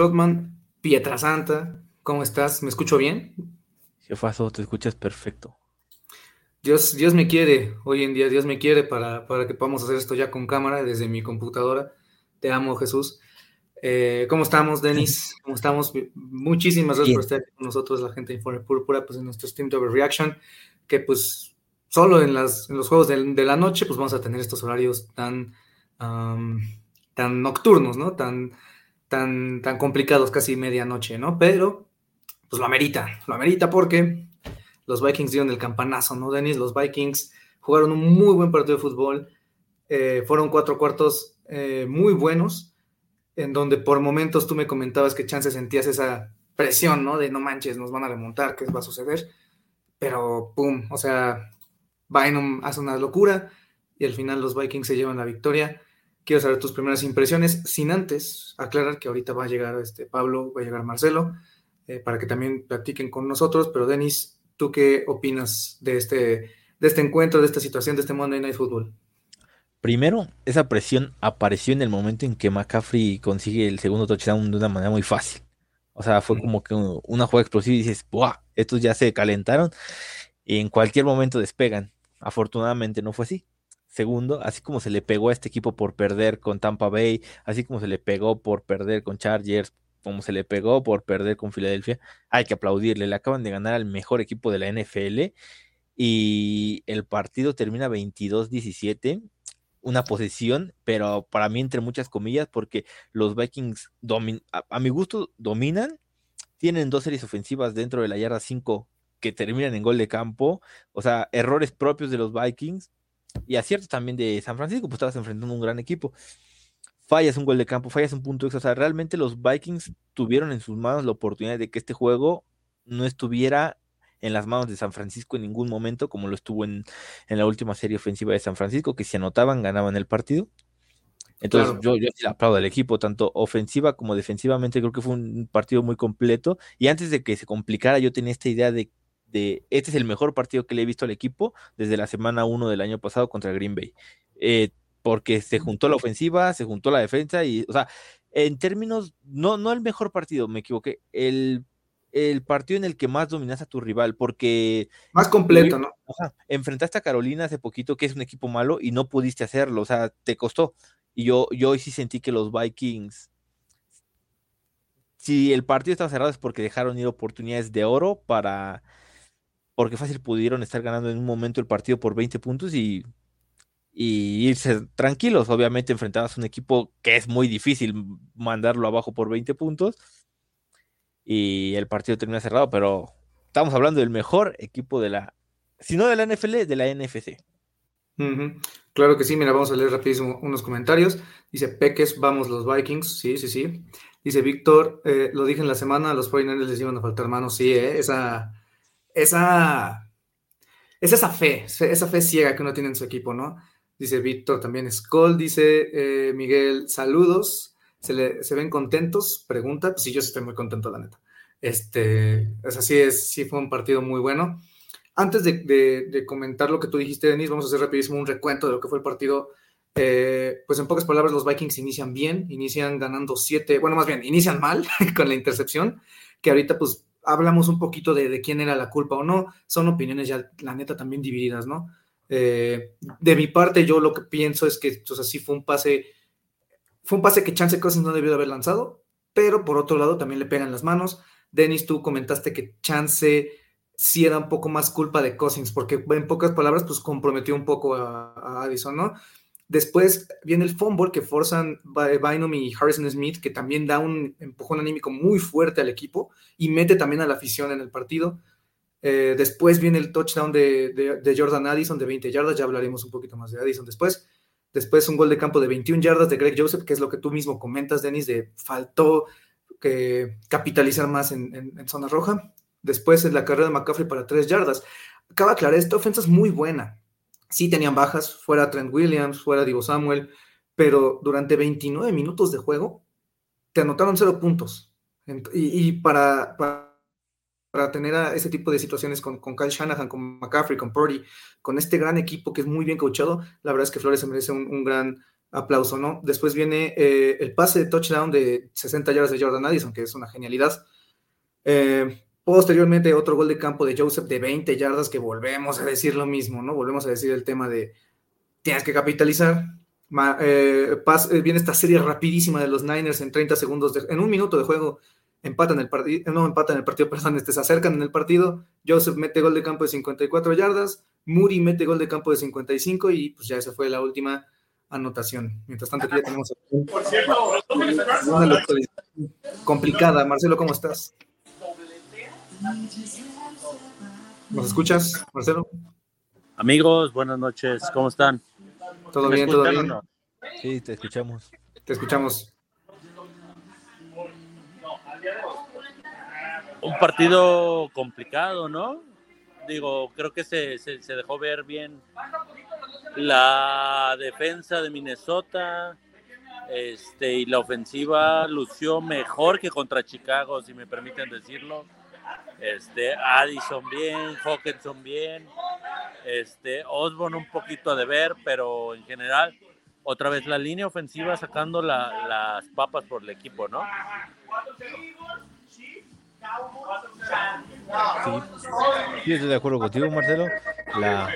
Rodman, Pietrasanta, ¿cómo estás? ¿Me escucho bien? Jefazo, te escuchas perfecto. Dios, Dios me quiere, hoy en día Dios me quiere para, para que podamos hacer esto ya con cámara desde mi computadora. Te amo, Jesús. Eh, ¿Cómo estamos, Denis? ¿Cómo estamos? Muchísimas gracias Bien. por estar aquí con nosotros, la gente de Informe Púrpura, pues en nuestro Stream to Reaction, que pues solo en, las, en los juegos de, de la noche, pues vamos a tener estos horarios tan, tan nocturnos, ¿no? Tan, tan, tan complicados, casi medianoche, ¿no? Pero, pues lo amerita, lo amerita porque los Vikings dieron el campanazo, ¿no, Denis? Los Vikings jugaron un muy buen partido de fútbol, eh, fueron cuatro cuartos eh, muy buenos, en donde por momentos tú me comentabas que chance sentías esa presión, ¿no? De no manches, nos van a remontar, ¿qué va a suceder? Pero, pum, o sea, Bynum hace una locura y al final los Vikings se llevan la victoria. Quiero saber tus primeras impresiones, sin antes aclarar que ahorita va a llegar este Pablo, va a llegar Marcelo, eh, para que también platiquen con nosotros. Pero, Denis, ¿tú qué opinas de este, de este encuentro, de esta situación, de este Monday Night Football? Primero, esa presión apareció en el momento en que McCaffrey consigue el segundo touchdown de una manera muy fácil. O sea, fue como que un- una jugada explosiva y dices, ¡buah! Estos ya se calentaron y en cualquier momento despegan. Afortunadamente no fue así. Segundo, así como se le pegó a este equipo por perder con Tampa Bay, así como se le pegó por perder con Chargers, como se le pegó por perder con Filadelfia, hay que aplaudirle. Le acaban de ganar al mejor equipo de la NFL y el partido termina 22-17 una posesión, pero para mí entre muchas comillas, porque los Vikings, a, a mi gusto, dominan, tienen dos series ofensivas dentro de la yarda 5 que terminan en gol de campo, o sea, errores propios de los Vikings y aciertos también de San Francisco, pues estabas enfrentando un gran equipo. Fallas un gol de campo, fallas un punto extra, o sea, realmente los Vikings tuvieron en sus manos la oportunidad de que este juego no estuviera en las manos de San Francisco en ningún momento, como lo estuvo en, en la última serie ofensiva de San Francisco, que si anotaban, ganaban el partido. Entonces, Claro. yo, yo sí le aplaudo al equipo, tanto ofensiva como defensivamente, creo que fue un partido muy completo. Y antes de que se complicara, yo tenía esta idea de, de este es el mejor partido que le he visto al equipo desde la semana 1 del año pasado contra Green Bay. Eh, porque se juntó la ofensiva, se juntó la defensa y, o sea, en términos, no, no el mejor partido, me equivoqué, el, el partido en el que más dominas a tu rival, porque Más completo, ¿no? Ajá, enfrentaste a Carolina hace poquito, que es un equipo malo, y no pudiste hacerlo, o sea, te costó. Y yo, yo hoy sí sentí que los Vikings, si el partido estaba cerrado es porque dejaron ir oportunidades de oro para, porque fácil pudieron estar ganando en un momento el partido por 20 puntos y, irse tranquilos. Obviamente enfrentabas a un equipo que es muy difícil mandarlo abajo por 20 puntos y el partido termina cerrado, pero estamos hablando del mejor equipo de la, si no de la NFL, de la NFC. Claro que sí, mira, vamos a leer rapidísimo unos comentarios. Dice Peques, vamos los Vikings, sí, sí, sí. Dice Víctor, eh, lo dije en la semana, los 49ers les iban a faltar manos, sí, eh, esa, esa, es esa fe, esa fe ciega que uno tiene en su equipo, ¿no? Dice Víctor también, Skull, dice eh, Miguel, saludos, ¿Se, le, ¿se ven contentos? Pregunta, pues sí, yo estoy muy contento, la neta. Este, es así, es, sí fue un partido muy bueno. Antes de, comentar lo que tú dijiste, Denis, vamos a hacer rapidísimo un recuento de lo que fue el partido. Eh, pues en pocas palabras, los Vikings inician bien, inician ganando siete, bueno, más bien, inician mal con la intercepción, que ahorita pues hablamos un poquito de, de, quién era la culpa o no, son opiniones ya, la neta, también divididas, ¿no? Eh, de mi parte, yo lo que pienso es que, o sea, sí fue un pase fue un pase que Chance Cousins no debió de haber lanzado, pero por otro lado también le pegan las manos. Dennis, tú comentaste que Chance sí era un poco más culpa de Cousins, porque en pocas palabras, pues comprometió un poco a, a Addison, ¿no? Después viene el fumble que forzan Bynum y Harrison Smith, que también da un empujón anímico muy fuerte al equipo y mete también a la afición en el partido. Eh, después viene el touchdown de, Jordan Addison de 20 yardas, ya hablaremos un poquito más de Addison después. Después un gol de campo de 21 yardas de Greg Joseph, que es lo que tú mismo comentas, Denis, de faltó que capitalizar más en, zona roja. Después en la carrera de McCaffrey para 3 yardas. Acaba aclarar, esta ofensa es muy buena Sí tenían bajas, fuera Trent Williams, fuera Divo Samuel, pero durante 29 minutos de juego te anotaron cero puntos. Y, para, para, tener a ese tipo de situaciones con, con, Kyle Shanahan, con McCaffrey, con Purdy, con este gran equipo que es muy bien coachado, la verdad es que Flores se merece un, gran aplauso, ¿no? Después viene eh, el pase de touchdown de 60 yardas de Jordan Addison, que es una genialidad. Eh, Posteriormente, otro gol de campo de Joseph de 20 yardas, que volvemos a decir lo mismo, ¿no? Volvemos a decir el tema de tienes que capitalizar. Eh, eh, viene esta serie rapidísima de los Niners en 30 segundos, en un minuto de juego, empatan el partido, no empatan el partido, perdón, este, se acercan en el partido. Joseph mete gol de campo de 54 yardas, Muri mete gol de campo de 55 y pues ya esa fue la última anotación. Mientras tanto, aquí ya tenemos una complicada. Marcelo, ¿cómo estás? ¿Nos escuchas, Marcelo? Amigos, buenas noches, ¿cómo están? ¿Todo bien, todo bien? Sí, te escuchamos. Te escuchamos. Un partido complicado, ¿no? Digo, creo que se, se dejó ver bien la defensa de Minnesota este, y la ofensiva lució mejor que contra Chicago, si me permiten decirlo este, Addison bien, Hawkinson bien, este, Osborne un poquito de ver, pero en general, otra vez la línea ofensiva sacando las papas por el equipo, ¿no? Sí. sí, estoy de acuerdo contigo, Marcelo. La,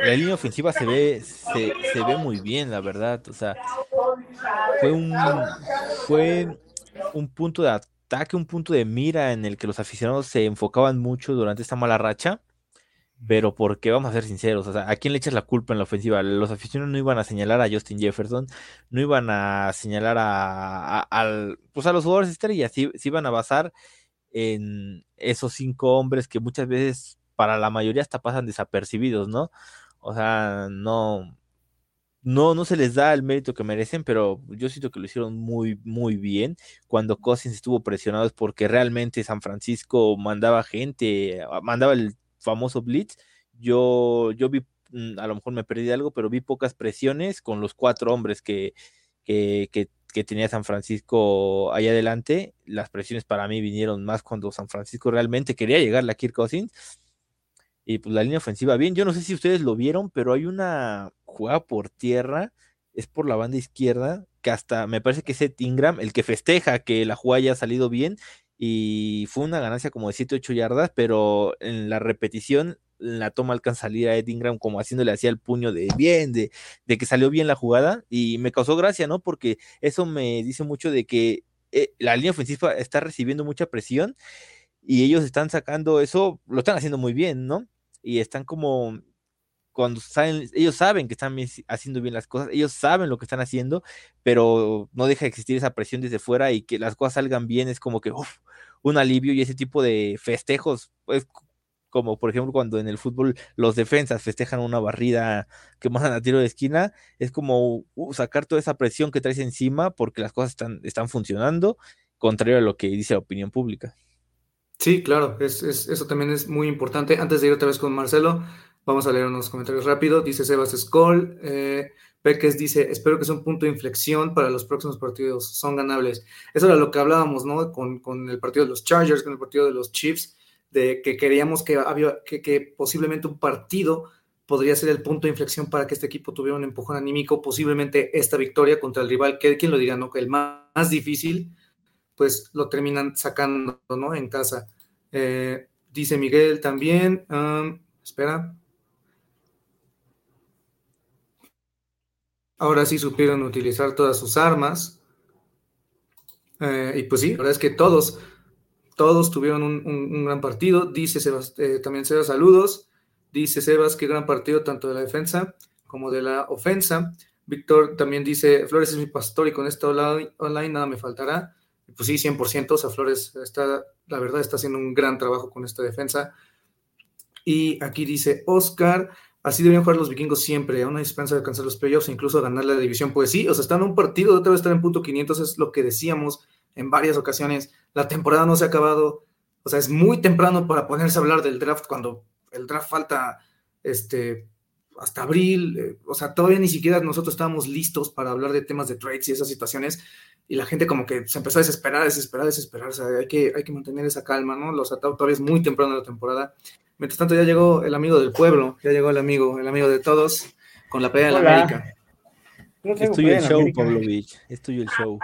la línea ofensiva se ve, se, ve muy bien, la verdad. O sea, fue un, fue un punto de que un punto de mira en el que los aficionados se enfocaban mucho durante esta mala racha. Pero porque vamos a ser sinceros, o sea, ¿a quién le echas la culpa en la ofensiva? Los aficionados no iban a señalar a Justin Jefferson, no iban a señalar a, pues a los jugadores estrellas, se iban a basar en esos cinco hombres que muchas veces para la mayoría hasta pasan desapercibidos, ¿no? O sea, no, no, no se les da el mérito que merecen, pero yo siento que lo hicieron muy, muy bien. Cuando Cousins estuvo presionado es porque realmente San Francisco mandaba gente, ah, mandaba el famoso blitz. Yo, yo vi, mm, a lo mejor me perdí algo, pero vi pocas presiones con los cuatro hombres que, que, que, tenía San Francisco ahí adelante. Las presiones para mí vinieron más cuando San Francisco realmente quería llegar a Kirk Cousins y pues la línea ofensiva bien. Yo no sé si ustedes lo vieron, pero hay una jugada por tierra, es por la banda izquierda, que hasta me parece que es Ed Ingram el que festeja que la jugada haya salido bien y fue una ganancia como de 7, 8 yardas, pero en la repetición la toma alcanza a salir a Ed Ingram como haciéndole así el puño de bien, de, que salió bien la jugada y me causó gracia, ¿no? Porque eso me dice mucho de que eh, la línea ofensiva está recibiendo mucha presión y ellos están sacando eso, lo están haciendo muy bien, ¿no? Y están como cuando saben, ellos saben que están haciendo bien las cosas, ellos saben lo que están haciendo, pero no deja de existir esa presión desde fuera y que las cosas salgan bien es como que un alivio y ese tipo de festejos, pues como por ejemplo cuando en el fútbol los defensas festejan una barrida que mandan a tiro de esquina, es como uh, sacar toda esa presión que traes encima porque las cosas están funcionando, contrario a lo que dice la opinión pública. Sí, claro, es, eso también es muy importante. Antes de ir otra vez con Marcelo, vamos a leer unos comentarios rápido. Dice Sebas Skoll, eh, Peques dice, espero que sea un punto de inflexión para los próximos partidos, son ganables. Eso era lo que hablábamos, ¿no? Con, el partido de los Chargers, con el partido de los Chiefs, de que queríamos que, había, que, posiblemente un partido podría ser el punto de inflexión para que este equipo tuviera un empujón anímico, posiblemente esta victoria contra el rival, que quien lo diga, ¿no? Que el más difícil, pues lo terminan sacando, ¿no? En casa. Eh, dice Miguel también, espera. Ahora sí supieron utilizar todas sus armas. Eh, y pues sí, la verdad es que todos, todos tuvieron un, gran partido. Dice Sebas, eh, también Sebas, saludos. Dice Sebas que gran partido tanto de la defensa como de la ofensa. Víctor también dice, Flores es mi pastor y con esto online nada me faltará. Pues sí, 100%, o sea, Flores está, la verdad, está haciendo un gran trabajo con esta defensa. Y aquí dice Oscar, así deberían jugar los vikingos siempre, a una dispensa de alcanzar los playoffs e incluso ganar la división. Pues sí, o sea, están en un partido de otra vez estar en punto 500, es lo que decíamos en varias ocasiones. La temporada no se ha acabado, o sea, es muy temprano para ponerse a hablar del draft cuando el draft falta este, hasta abril, eh, o sea, todavía ni siquiera nosotros estábamos listos para hablar de temas de trades y esas situaciones, y la gente como que se empezó a desesperar, desesperar, desesperar, o sea, hay que, hay que mantener esa calma, ¿no? Los atados todavía es muy temprano en la temporada. Mientras tanto ya llegó el amigo del pueblo, ya llegó el amigo, el amigo de todos, con la pelea de la. América. No Es traigo tuyo pelea el show. Pavlovich. Es tuyo el show.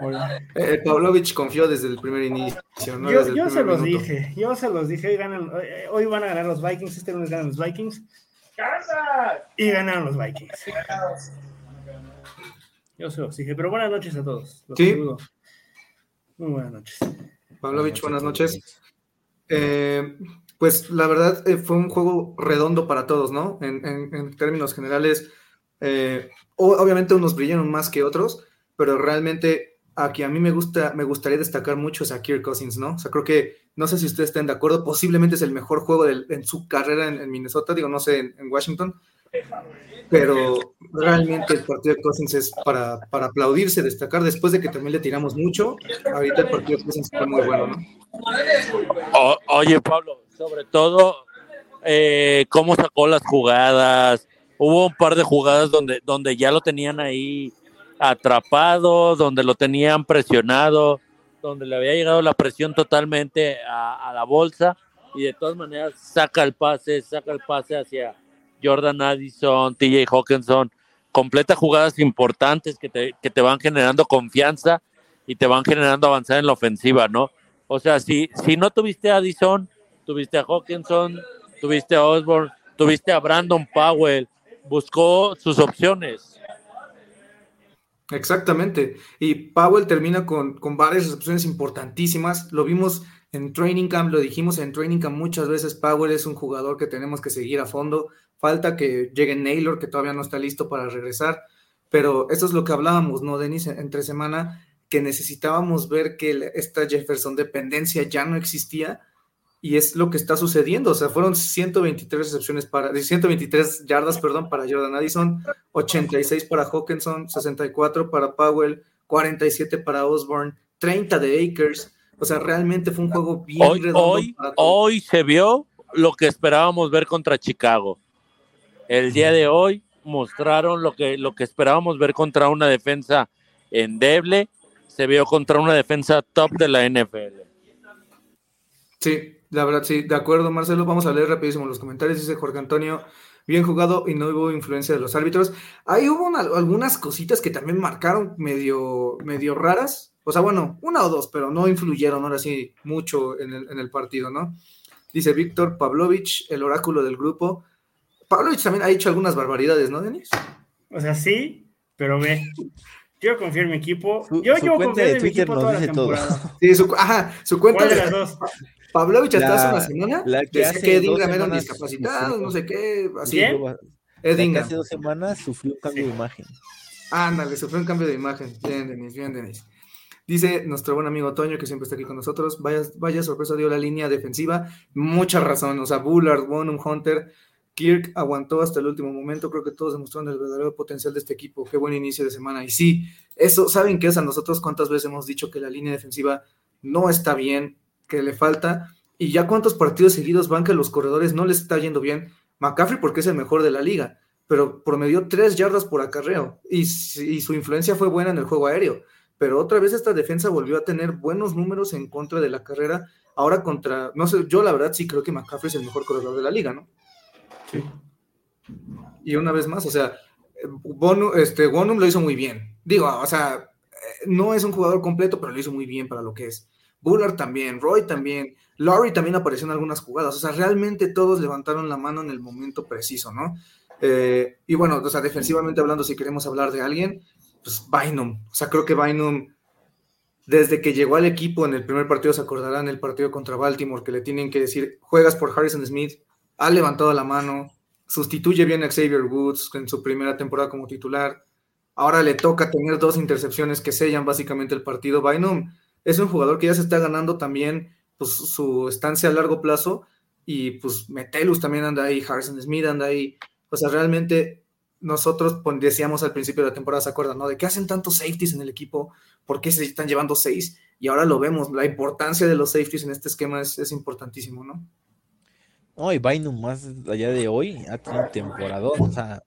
Hola. Eh, Pavlovich confió desde el primer inicio, ¿no? Yo, se los minuto. dije, yo se los dije, hoy, ganan, hoy, hoy van a ganar los Vikings, este lunes ganan los Vikings. Y ganaron los Vikings. Yo se los dije, pero buenas noches a todos. Los Sí. saludo. Muy buenas noches. Pavlovich, buenas noches. Eh, pues la verdad eh, fue un juego redondo para todos, ¿no? En, en- en términos generales, eh, o- obviamente unos brillaron más que otros, pero realmente a quien a mí me gusta, me gustaría destacar mucho es a Kirk Cousins, ¿no? O sea, creo que, no sé si ustedes estén de acuerdo, posiblemente es el mejor juego del- en su carrera en, Minnesota, digo, no sé, en, Washington, pero realmente el partido de Cousins es para, para aplaudirse, destacar, después de que también le tiramos mucho, ahorita el partido de Cousins fue muy bueno, ¿no? Oye, Pablo, sobre todo, eh, cómo sacó las jugadas. Hubo un par de jugadas donde, donde ya lo tenían ahí atrapado, donde lo tenían presionado, donde le había llegado la presión totalmente a, la bolsa y de todas maneras saca el pase, saca el pase hacia Jordan Addison, TJ Hawkinson, completa jugadas importantes que te, que te van generando confianza y te van generando avanzar en la ofensiva, ¿no? O sea, si, si no tuviste a Addison, tuviste a Hawkinson, tuviste a Osborne, tuviste a Brandon Powell, buscó sus opciones. Exactamente. Y Powell termina con, con varias recepciones importantísimas. Lo vimos en Training Camp, lo dijimos en Training Camp muchas veces. Powell es un jugador que tenemos que seguir a fondo. Falta que llegue Naylor, que todavía no está listo para regresar. Pero eso es lo que hablábamos, ¿no, Denis? Entre semana, que necesitábamos ver que esta Jefferson dependencia ya no existía. Y es lo que está sucediendo. O sea, fueron 123 recepciones para, 123 yardas, perdón, para Jordan Addison, 86 para Hawkinson, 64 para Powell, 47 para Osborne, 30 de Akers. O sea, realmente fue un juego bien Hoy, redondo hoy, para hoy se vio lo que esperábamos ver contra Chicago. El día de hoy mostraron lo que, lo que esperábamos ver contra una defensa endeble. Se vio contra una defensa top de la NFL. Sí, la verdad, sí, de acuerdo, Marcelo. Vamos a leer rapidísimo los comentarios. Dice Jorge Antonio, bien jugado y no hubo influencia de los árbitros. Ahí hubo una- algunas cositas que también marcaron medio, medio raras. O sea, bueno, una o dos, pero no influyeron ahora sí mucho en el, en el partido, ¿no? Dice Víctor Pavlovich, el oráculo del grupo. Pavlovich también ha hecho algunas barbaridades, ¿no, Denis? O sea, sí, pero ve. Yo confío en mi equipo. Su- Yo su llevo de en mi equipo nos toda la dice todo. temporada. Sí, su, ajá, su cuenta ¿Cuál de de las dos? Pavlovich hasta hace una semana la que hace que semanas discapacitados, sufrió- no sé qué, así. ¿Quién? La Ed que Ingram. hace dos semanas sufrió un cambio Sí. de imagen. Ándale, sufrió un cambio de imagen. Bien, Denis, bien, Denis. Dice nuestro buen amigo Toño, que siempre está aquí con nosotros. Vaya, vaya sorpresa dio la línea defensiva. Mucha razón. O sea, Bullard, Bonham, Hunter, Kirk aguantó hasta el último momento. Creo que todos demostraron el verdadero potencial de este equipo. Qué buen inicio de semana. Y sí, eso, ¿saben qué es? A nosotros cuántas veces hemos dicho que la línea defensiva no está bien, que le falta. Y ya cuántos partidos seguidos van que a los corredores no les está yendo bien. McCaffrey porque es el mejor de la liga pero promedió tres yardas por acarreo y, y su influencia fue buena en el juego aéreo. Pero otra vez esta defensa volvió a tener buenos números en contra de la carrera. Ahora contra, no sé, yo la verdad sí creo que McCaffrey es el mejor corredor de la liga, ¿no? Sí. Y una vez más, o sea, eh, Bonu- este, Bonum lo hizo muy bien. Digo, o sea, eh, no es un jugador completo, pero lo hizo muy bien para lo que es. Bullard también, Roy también, Laurie también apareció en algunas jugadas. O sea, realmente todos levantaron la mano en el momento preciso, ¿no? Eh, y bueno, o sea, defensivamente hablando, si queremos hablar de alguien, pues Bynum. O sea, creo que Bynum desde que llegó al equipo en el primer partido, se acordarán el partido contra Baltimore, que le tienen que decir, juegas por Harrison Smith, ha levantado la mano, sustituye bien a Xavier Woods en su primera temporada como titular, ahora le toca tener dos intercepciones que sellan básicamente el partido. Bynum es un jugador que ya se está ganando también pues, su estancia a largo plazo y pues Metelus también anda ahí, Harrison Smith anda ahí. O sea, realmente nosotros decíamos al principio de la temporada, ¿se acuerdan? ¿no? De qué hacen tantos safeties en el equipo, por qué se están llevando seis, y ahora lo vemos, la importancia de los safeties en este esquema es, es importantísimo, ¿no? No, y Bynum más allá de hoy ha tenido temporada, o sea,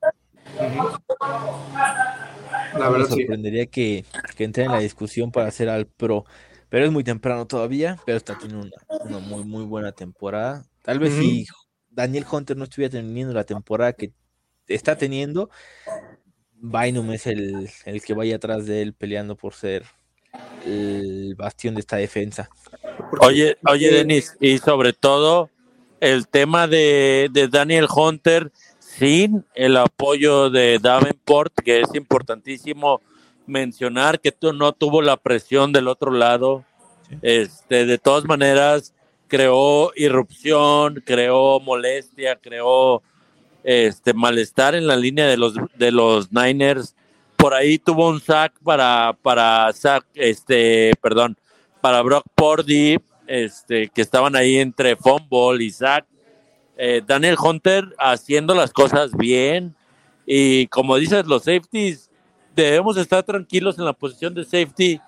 La verdad, me sorprendería que, que entre en la discusión para hacer al pro, pero es muy temprano todavía, pero está teniendo una, una muy, muy buena temporada. Tal vez si Daniel Hunter no estuviera teniendo la temporada que está teniendo, Bynum es el, el que vaya atrás de él peleando por ser el bastión de esta defensa. Oye, oye, Denis, y sobre todo el tema de, de Daniel Hunter sin el apoyo de Davenport, que es importantísimo mencionar que tú no tuvo la presión del otro lado. Sí. Este, de todas maneras, creó irrupción, creó molestia, creó este malestar en la línea de los de los Niners. Por ahí tuvo un sack para para sack, este, perdón, para Brock Purdy, este, que estaban ahí entre fumble y sack. Eh, Daniel Hunter haciendo las cosas bien y como dices los safeties debemos estar tranquilos en la posición de safety.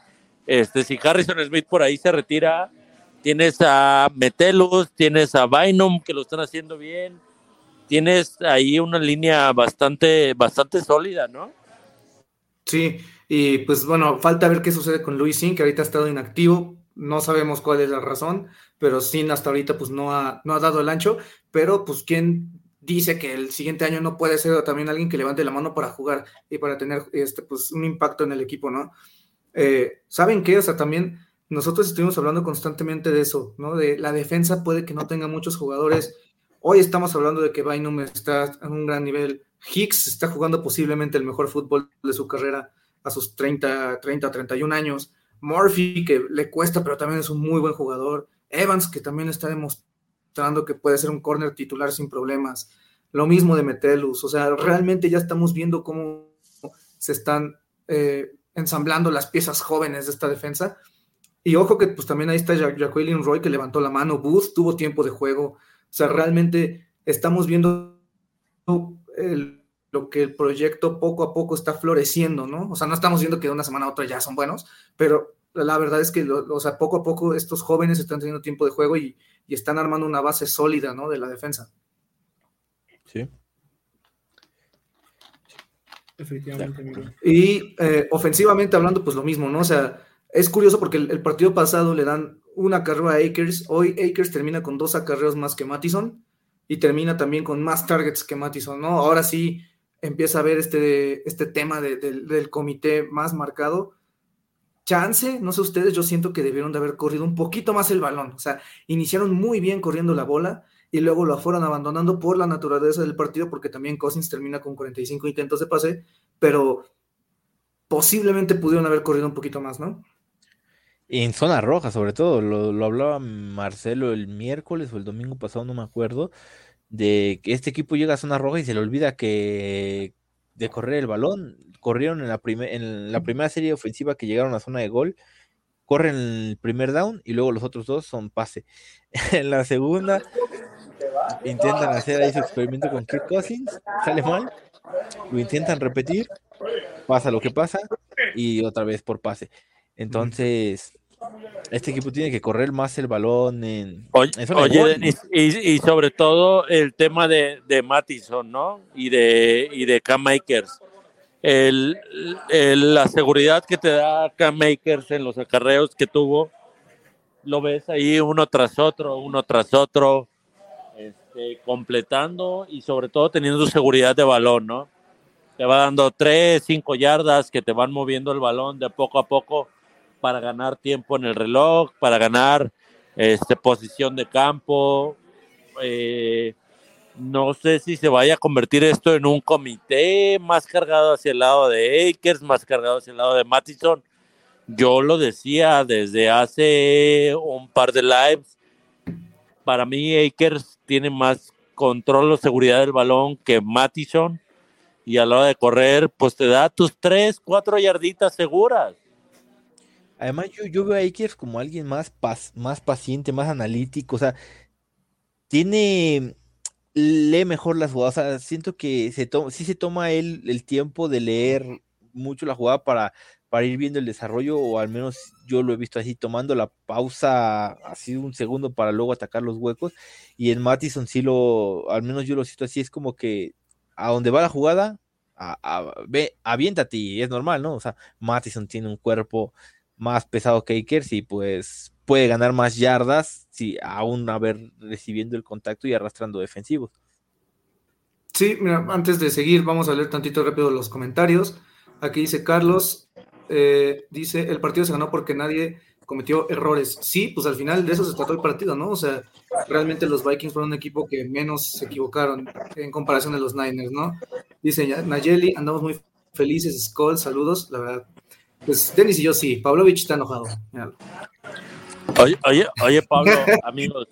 Este, si Harrison Smith por ahí se retira, tienes a Metelus, tienes a Bynum que lo están haciendo bien, tienes ahí una línea bastante bastante sólida, ¿no? Sí, y pues bueno, falta ver qué sucede con Luis Sin, que ahorita ha estado inactivo. No sabemos cuál es la razón, pero Sin hasta ahorita pues no ha, no ha dado el ancho. Pero pues quién dice que el siguiente año no puede ser también alguien que levante la mano para jugar y para tener este pues un impacto en el equipo, ¿no? Eh, ¿Saben qué? O sea, también nosotros estuvimos hablando constantemente de eso, ¿no? De la defensa puede que no tenga muchos jugadores. Hoy estamos hablando de que Bynum está en un gran nivel. Hicks está jugando posiblemente el mejor fútbol de su carrera a sus 30, 30, 31 años. Murphy, que le cuesta, pero también es un muy buen jugador. Evans, que también está demostrando que puede ser un corner titular sin problemas. Lo mismo de Metelus. O sea, realmente ya estamos viendo cómo se están eh, ensamblando las piezas jóvenes de esta defensa. Y ojo que pues también ahí está Ja- Jacqueline Roy que levantó la mano. Booth tuvo tiempo de juego. O sea, realmente estamos viendo el- lo que el proyecto poco a poco está floreciendo, ¿no? O sea, no estamos viendo que de una semana a otra ya son buenos, pero la verdad es que, lo- lo- o sea, poco a poco estos jóvenes están teniendo tiempo de juego y, y están armando una base sólida, ¿no? De la defensa. Sí. Definitivamente. Y eh, ofensivamente hablando, pues lo mismo, ¿no? O sea, es curioso porque el, el partido pasado le dan una carrera a Akers. Hoy Akers termina con dos acarreos más que Mattison y termina también con más targets que Mattison, ¿no? Ahora sí empieza a ver este, este tema de- del- del comité más marcado. Chance, no sé ustedes, yo siento que debieron de haber corrido un poquito más el balón. O sea, iniciaron muy bien corriendo la bola y luego lo fueron abandonando por la naturaleza del partido, porque también Cousins termina con 45 intentos de pase, pero posiblemente pudieron haber corrido un poquito más, ¿no? En zona roja, sobre todo, lo, lo hablaba Marcelo el miércoles o el domingo pasado, no me acuerdo, de que este equipo llega a zona roja y se le olvida que de correr el balón. Corrieron en la, prime- en la primera serie ofensiva que llegaron a zona de gol, corren el primer down y luego los otros dos son pase. en la segunda intentan hacer ahí su experimento con Kirk Cousins, sale mal, lo intentan repetir, pasa lo que pasa y otra vez por pase. Entonces, este equipo tiene que correr más el balón en, Oye, oye, y sobre todo el tema de, de Mattison, ¿no? Y de, y de Cam Makers. El, el- la seguridad que te da Cam Makers en los acarreos que tuvo, lo ves ahí uno tras otro, uno tras otro, este, completando y sobre todo teniendo seguridad de balón, ¿no? Te va dando tres, cinco yardas que te van moviendo el balón de poco a poco para ganar tiempo en el reloj, para ganar este, posición de campo. Eh, no sé si se vaya a convertir esto en un comité más cargado hacia el lado de Akers, más cargado hacia el lado de Mattison, Yo lo decía desde hace un par de lives. Para mí, Akers tiene más control o seguridad del balón que Mattison. Y a la hora de correr, pues te da tus tres, cuatro yarditas seguras. Además, yo, veo a Akers como alguien más, más paciente, más analítico. O sea, tiene. Lee mejor las jugadas. O sea, siento que se sí se toma él el tiempo de leer mucho la jugada para, ir viendo el desarrollo, o al menos yo lo he visto así, tomando la pausa así un segundo para luego atacar los huecos. Y en Mattison sí lo, al menos yo lo siento así, es como que a donde va la jugada, a- ve, aviéntate y es normal, ¿no? O sea, Mattison tiene un cuerpo más pesado que Akers y pues puede ganar más yardas si aún haber recibiendo el contacto y arrastrando defensivos. Sí, mira, antes de seguir, vamos a leer tantito rápido los comentarios. Aquí dice Carlos, eh, dice, el partido se ganó porque nadie cometió errores. Sí, pues al final de eso se trató el partido, ¿no? O sea, realmente los Vikings fueron un equipo que menos se equivocaron en comparación de los Niners, ¿no? Dice Nayeli, andamos muy felices, Skull, saludos, la verdad. Pues Denis y yo sí, Pavlovich está enojado. Oye, oye, oye, Pablo, amigos,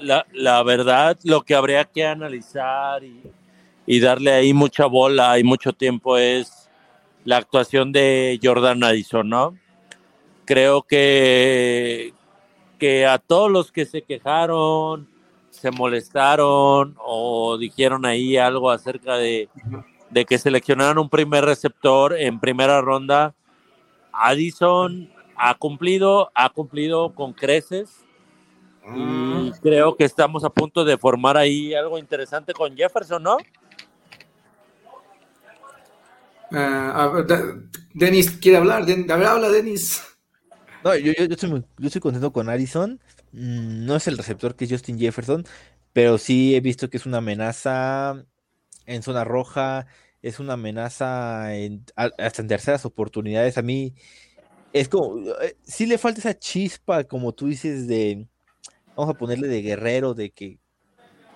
la, la verdad, lo que habría que analizar y, y darle ahí mucha bola y mucho tiempo es la actuación de Jordan Addison, ¿no? Creo que, que a todos los que se quejaron, se molestaron o dijeron ahí algo acerca de, de que seleccionaron un primer receptor en primera ronda, Addison ha cumplido, ha cumplido con creces y creo que estamos a punto de formar ahí algo interesante con Jefferson, ¿no? Ah, a ver, Da- Denis quiere hablar, Den- a ver, habla Denis. No, yo, yo, yo estoy muy- yo estoy contento con Addison. Mm, No es el receptor que es Justin Jefferson, pero sí he visto que es una amenaza en zona roja, es una amenaza en- a- hasta en terceras oportunidades. A mí es como, eh, sí le falta esa chispa, como tú dices, de, vamos a ponerle de guerrero, de que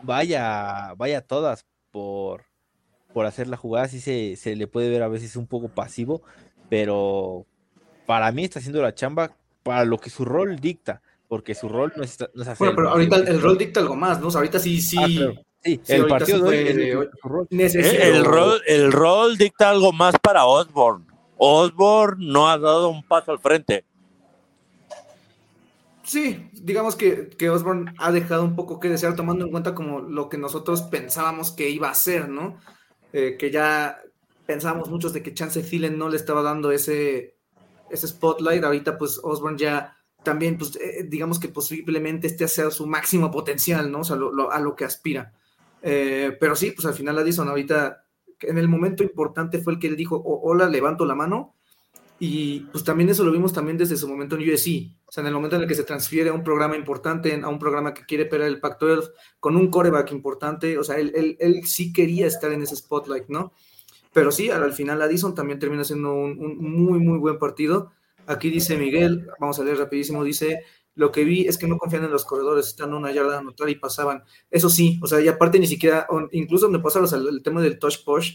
vaya, vaya a todas por, por hacer la jugada. Sí se, se le puede ver a veces un poco pasivo, pero para mí está haciendo la chamba para lo que su rol dicta, porque su rol no es, no es hacer Bueno, el pero partido. ahorita el, el rol dicta algo más, ¿no? O sea, ahorita sí, sí, Ah, claro. Sí, sí, el partido sí de hoy rol. necesito. El rol, el rol dicta algo más para Osborne. Osborne no ha dado un paso al frente. Sí, digamos que, que Osborne ha dejado un poco que desear, tomando en cuenta como lo que nosotros pensábamos que iba a hacer, ¿no? Eh, que ya pensábamos muchos de que Chance Thielen no le estaba dando ese, ese spotlight. Ahorita, pues Osborne ya también, pues eh, digamos que posiblemente este sea su máximo potencial, ¿no? O sea, lo- a lo que aspira. Eh, pero sí, pues al final Addison ahorita, en el momento importante fue el que él dijo, "O- hola, levanto la mano. Y pues también eso lo vimos también desde su momento en USC. O sea, en el momento en el que se transfiere a un programa importante, a un programa que quiere pelear el Pac-12, con un coreback importante, o sea, él, él, él sí quería estar en ese spotlight, ¿no? Pero sí, al final Addison también termina siendo un, un muy, muy buen partido. Aquí dice Miguel, vamos a leer rapidísimo, dice, lo que vi es que no confían en los corredores, están a una yarda de anotar y pasaban. Eso sí, o sea, y aparte ni siquiera, incluso donde pasa o sea, el, el tema del touch push,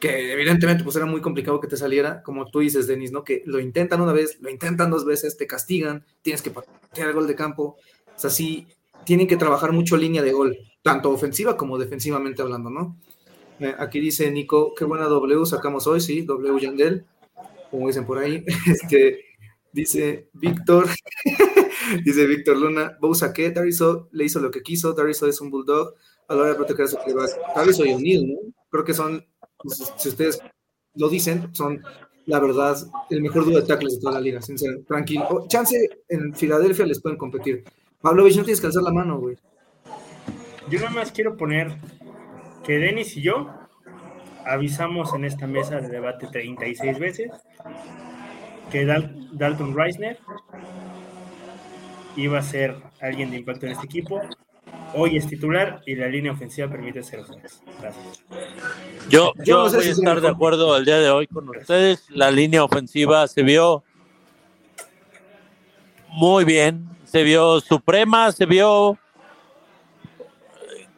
que evidentemente pues era muy complicado que te saliera, como tú dices, Denis, ¿no? Que lo intentan una vez, lo intentan dos veces, te castigan, tienes que patear el gol de campo. O sea, sí, tienen que trabajar mucho línea de gol, tanto ofensiva como defensivamente hablando, ¿no? Eh, aquí dice Nico, qué buena W sacamos hoy, sí, W Yandel, como dicen por ahí. Este, dice Víctor, dice Víctor Luna, Bow saqué, Dariso le hizo lo que quiso, Dariso es un bulldog a la hora de proteger a su rival. Dariso y O'Neill, ¿no? Creo que son, pues, si ustedes lo dicen, son la verdad el mejor dúo de tackles de toda la liga, sincero, tranquilo. Oh, chance en Filadelfia les pueden competir. Pavlovich, no tienes que alzar la mano, güey. Yo nada más quiero poner que Denis y yo avisamos en esta mesa de debate 36 veces que Dal- Dalton Reisner iba a ser alguien de impacto en este equipo. Hoy es titular y la línea ofensiva permite ser opciones. Gracias. Yo, Yo yo no sé voy si a estar de acuerdo el día de hoy con ustedes. La línea ofensiva se vio muy bien, se vio suprema, se vio.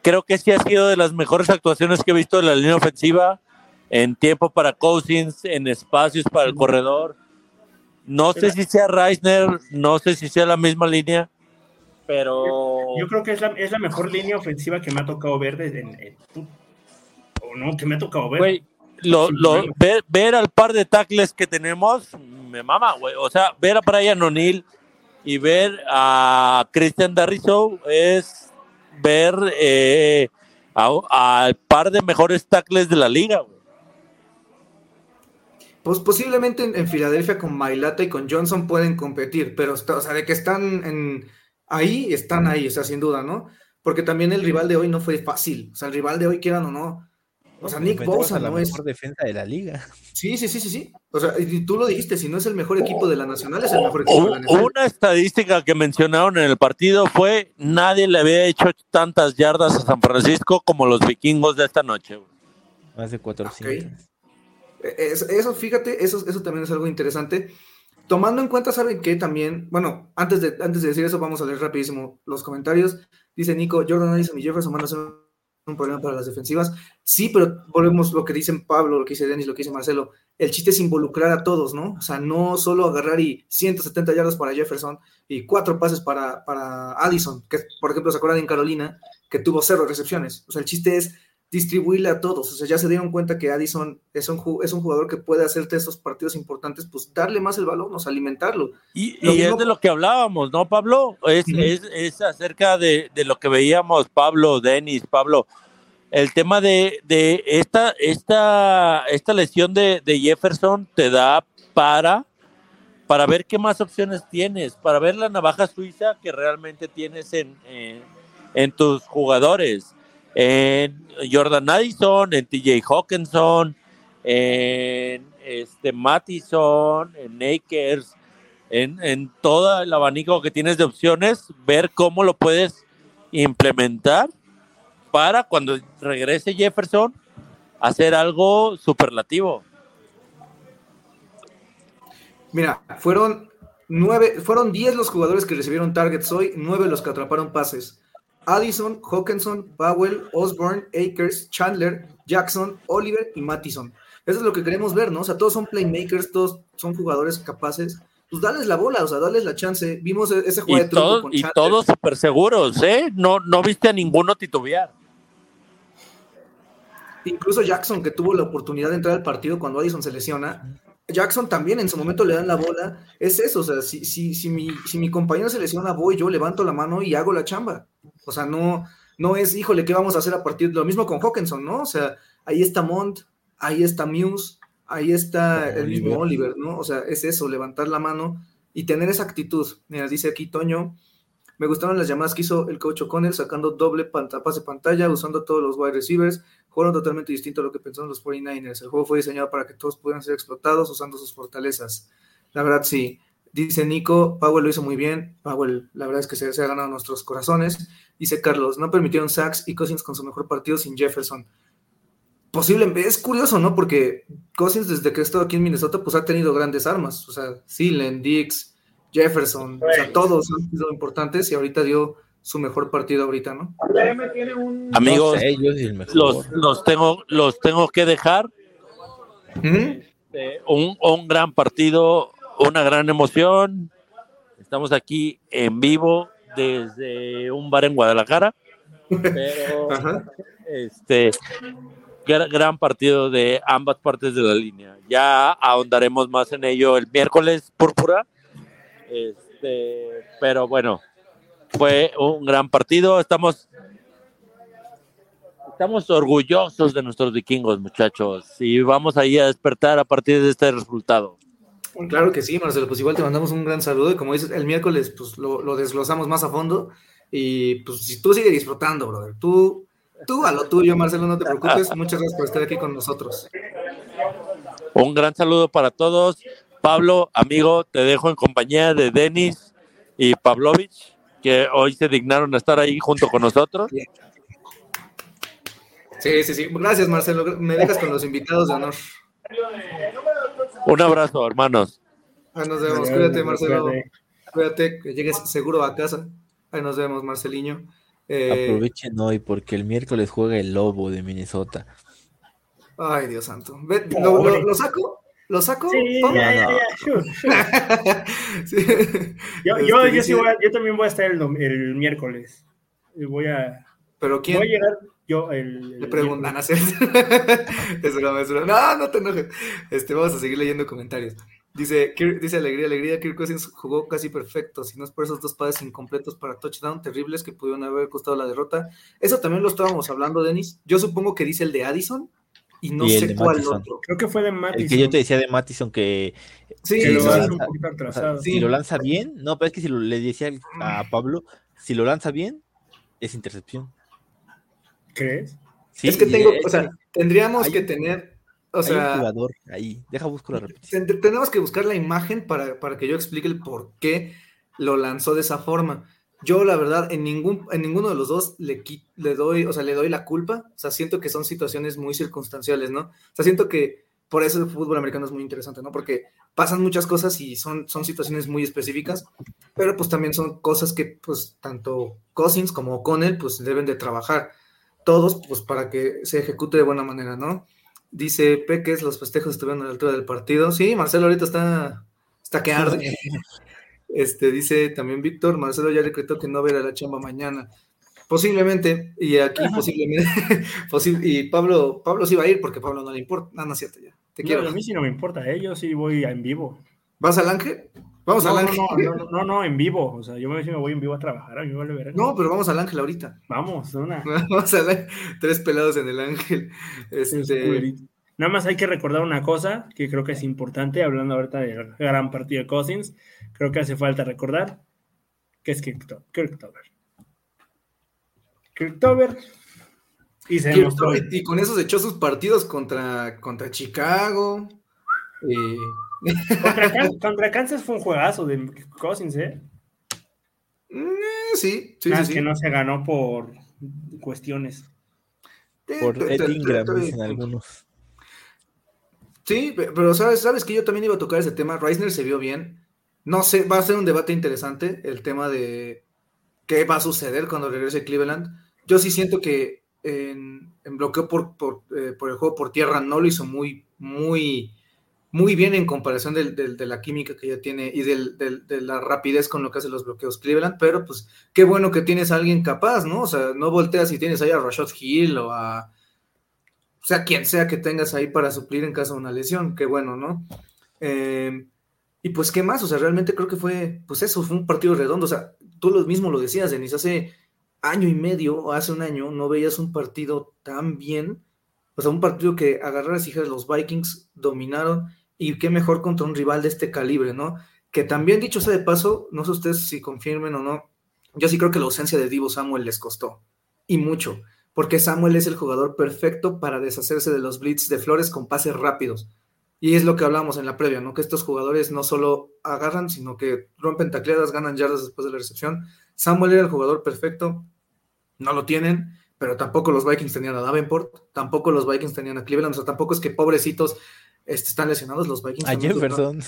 Creo que sí ha sido de las mejores actuaciones que he visto de la línea ofensiva en tiempo para Cousins, en espacios para el corredor. No sé si sea Reisner, no sé si sea la misma línea, pero Yo creo que es la, es la mejor línea ofensiva que me ha tocado ver desde. en- en- o no, que me ha tocado ver. Güey, lo, lo- ver, ver al par de tackles que tenemos, me mama, güey. O sea, ver a Brian O'Neill y ver a Christian Darriso es ver eh, al par de mejores tackles de la liga, güey. Pues posiblemente en, en Filadelfia con Mailata y con Johnson pueden competir, pero está- o sea, de que están en, ahí, están ahí, o sea, sin duda, ¿no? Porque también el rival de hoy no fue fácil. O sea, el rival de hoy, quieran o no. O sea, Nick Bosa la no es. mejor defensa de la liga. Sí, sí, sí, sí, sí. O sea, y tú lo dijiste, si no es el mejor equipo de la Nacional, es el mejor equipo de la Nacional. Una estadística que mencionaron en el partido fue nadie le había hecho tantas yardas a San Francisco como los vikingos de esta noche. güey. Más de 400. E, Es- eso, fíjate, eso, eso también es algo interesante. Tomando en cuenta, ¿saben qué? También, bueno, antes de, antes de decir eso, vamos a leer rapidísimo los comentarios. Dice Nico, Jordan Addison y Jefferson van a ser un problema para las defensivas. Sí, pero volvemos lo que dicen Pablo, lo que dice Denis, lo que dice Marcelo. El chiste es involucrar a todos, ¿no? O sea, no solo agarrar y 170 yardas para Jefferson y cuatro pases para, para Addison, que por ejemplo se acuerdan en Carolina, que tuvo cero recepciones. O sea, el chiste es distribuirle a todos. O sea, ya se dieron cuenta que Addison es un, es un jugador que puede hacerte estos partidos importantes, pues darle más el balón, o sea, alimentarlo. Y, y mismo- es de lo que hablábamos, ¿no, Pablo? Es, es, es acerca de, de lo que veíamos, Pablo, Denis, Pablo. El tema de, de esta, esta, esta lesión de, de Jefferson te da para, para ver qué más opciones tienes, para ver la navaja suiza que realmente tienes en, en, en tus jugadores. En Jordan Addison, en TJ Hawkinson, en este Mattison, en Akers, en, en todo el abanico que tienes de opciones, ver cómo lo puedes implementar para cuando regrese Jefferson hacer algo superlativo. Mira, fueron nueve, fueron 10 los jugadores que recibieron targets hoy, nueve los que atraparon pases. Addison, Hawkinson, Powell, Osborne, Akers, Chandler, Jackson, Oliver y Mattison. Eso es lo que queremos ver, ¿no? O sea, todos son playmakers, todos son jugadores capaces. Pues dales la bola, o sea, dales la chance. Vimos e- ese juego Y, de todos con y Chandler. todos súper seguros, ¿eh? No, no viste a ninguno titubear. Incluso Jackson, que tuvo la oportunidad de entrar al partido cuando Addison se lesiona, Jackson también en su momento le dan la bola. Es eso, o sea, si, si, si, mi, si mi compañero se lesiona, voy, yo levanto la mano y hago la chamba. O sea, no, no es, híjole, ¿qué vamos a hacer a partir de lo mismo con Hawkinson, ¿no? O sea, ahí está Mont, ahí está Muse, ahí está el mismo Oliver, ¿no? O sea, es eso, levantar la mano y tener esa actitud. Mira, dice aquí Toño, me gustaron las llamadas que hizo el coach O'Connell sacando doble panta- pase pantalla, usando todos los wide receivers. Jugaron totalmente distinto a lo que pensaron los 49ers. El juego fue diseñado para que todos pudieran ser explotados usando sus fortalezas. La verdad, sí. Dice Nico, Powell lo hizo muy bien. Powell, la verdad es que se, se ha ganado nuestros corazones. Dice Carlos, no permitieron sacks y Cousins con su mejor partido sin Jefferson. Posible, es curioso, ¿no? Porque Cousins desde que ha estado aquí en Minnesota, pues ha tenido grandes armas. O sea, Thielen, Dix, Jefferson, o sea, todos han sido importantes y ahorita dio su mejor partido ahorita, ¿no? Amigos, No sé, yo soy el mejor. los, los, tengo, los tengo que dejar. Eh, un, un gran partido, una gran emoción. Estamos aquí en vivo desde un bar en Guadalajara. Pero este gra- gran partido de ambas partes de la línea. Ya ahondaremos más en ello el miércoles púrpura. Este, pero bueno, fue un gran partido. Estamos estamos orgullosos de nuestros vikingos, muchachos, y vamos ahí a despertar a partir de este resultado. Claro que sí, Marcelo, pues igual te mandamos un gran saludo y como dices, el miércoles pues lo, lo desglosamos más a fondo y pues si tú sigues disfrutando, brother, tú, tú a lo tuyo, Marcelo, no te preocupes, muchas gracias por estar aquí con nosotros. Un gran saludo para todos. Pablo, amigo, te dejo en compañía de Denis y Pavlovich, que hoy se dignaron a estar ahí junto con nosotros. Sí, sí, sí, gracias Marcelo, me dejas con los invitados de honor. Un abrazo, hermanos. Ahí nos vemos, cuídate Marcelo, cuídate, que llegues seguro a casa. Ahí nos vemos, Marceliño. Eh, Aprovechen hoy porque el miércoles juega el Lobo de Minnesota. ay, Dios santo. Ve, ¿lo, lo- lo saco? ¿Lo saco? Sí, ya, ya, ya. Sí. Yo, Este, yo, yo, sí dice- voy a- yo también voy a estar el, dom- el miércoles. Y Voy a, ¿Pero quién? voy a llegar yo el. Le preguntan, miércoles. ¿no? es broma, es broma. No, no te enojes. Este, vamos a seguir leyendo comentarios. Dice, Kirk- dice Alegría, Alegría, Kirk Cousins jugó casi perfecto, si no es por esos dos pases incompletos para touchdown terribles que pudieron haber costado la derrota. Eso también lo estábamos hablando, Denis. Yo supongo que dice el de Addison y no Y sé cuál Mattison. otro. Creo que fue de Mattison. El que yo te decía de Mattison que Sí, que lo sí. un poquito o sea, atrasado. Sí. si lo lanza bien, no, pero es que si lo, le decía a Pablo, si lo lanza bien, es intercepción. ¿Crees? Sí, es que tengo, es o sea, tendríamos hay que tener, o hay sea, un jugador ahí. Deja busco la repetición. Ten- Tenemos que buscar la imagen para, para que yo explique el por qué lo lanzó de esa forma. Yo, la verdad, en, ningún, en ninguno de los dos le, doy, o sea, le doy la culpa. O sea, siento que son situaciones muy circunstanciales, ¿no? O sea, siento que por eso el fútbol americano es muy interesante, ¿no? Porque pasan muchas cosas y son, son situaciones muy específicas, pero pues también son cosas que, pues, tanto Cousins como O'Connell, pues, deben de trabajar todos, pues, para que se ejecute de buena manera, ¿no? Dice Peques, los festejos estuvieron a la altura del partido. Sí, Marcelo ahorita está, está que arde. Este, dice también Víctor, Marcelo ya decretó que no verá la chamba mañana. Posiblemente, y aquí posiblemente, posi- y Pablo, Pablo sí va a ir porque Pablo no le importa. No, no es cierto ya. Te No, quiero. a mí sí no me importa, ¿eh? yo sí voy en vivo. ¿Vas al Ángel? Vamos No, al Ángel. no, no, no, no, en vivo. O sea, yo me, me voy en vivo a trabajar, a mí me vale ver. No, pero vamos al Ángel ahorita. Vamos, una. Vamos al Ángel. Tres pelados en el Ángel. Este, Nada más hay que recordar una cosa que creo que es importante, hablando ahorita del gran partido de Cousins, creo que hace falta recordar que es Kirkto- Kirktober. Kirktober y se demostró. y, y con eso se echó sus partidos contra, contra Chicago. eh, Contra, Kansas fue un juegazo de Cousins, ¿eh? eh, sí, sí, sí, sí. que no se ganó por cuestiones. Por Ed Ingram, dicen algunos. Sí, pe- pero sabes, sabes que yo también iba a tocar ese tema. Reisner se vio bien. No sé, va a ser un debate interesante el tema de qué va a suceder cuando regrese Cleveland. Yo sí siento que en, en bloqueo por, por, eh, por el juego por tierra no lo hizo muy, muy, muy bien en comparación del- del- de la química que ya tiene y del- de la rapidez con lo que hace los bloqueos Cleveland. Pero pues qué bueno que tienes a alguien capaz, ¿no? O sea, no volteas y tienes ahí a Rashad Hill o a sea, quien sea que tengas ahí para suplir en caso de una lesión, qué bueno, ¿no? Eh, y pues, ¿qué más? O sea, realmente creo que fue, pues eso, fue un partido redondo. O sea, tú lo mismo lo decías, Denis, hace año y medio o hace un año no veías un partido tan bien. O sea, un partido que agarraras y dijeras, los Vikings dominaron y qué mejor contra un rival de este calibre, ¿no? Que también, dicho sea de paso, no sé ustedes si confirmen o no, yo sí creo que la ausencia de Divo Samuel les costó, y mucho porque Samuel es el jugador perfecto para deshacerse de los blitz de Flores con pases rápidos. Y es lo que hablábamos en la previa, ¿no? Que estos jugadores no solo agarran, sino que rompen tacleadas, ganan yardas después de la recepción. Samuel era el jugador perfecto, no lo tienen, pero tampoco los Vikings tenían a Davenport, tampoco los Vikings tenían a Cleveland, o sea, tampoco es que pobrecitos este, están lesionados los Vikings. A Jefferson.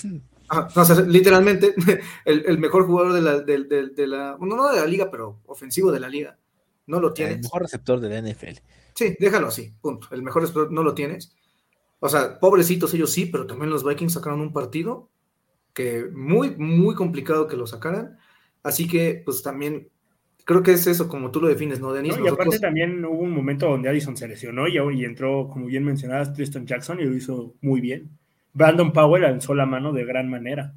O sea, literalmente, el, el mejor jugador de la, de, de- de la, bueno, no de la liga, pero ofensivo de la liga, no lo El tienes. mejor receptor de la NFL. Sí, déjalo así, punto. El mejor receptor no lo tienes. O sea, pobrecitos ellos sí, pero también los Vikings sacaron un partido que muy, muy complicado que lo sacaran. Así que, pues también, creo que es eso, como tú lo defines, ¿no, Denis? ¿no? Y aparte también hubo un momento donde Addison se lesionó y, y entró, como bien mencionabas, Tristan Jackson y lo hizo muy bien. Brandon Powell alzó la mano de gran manera.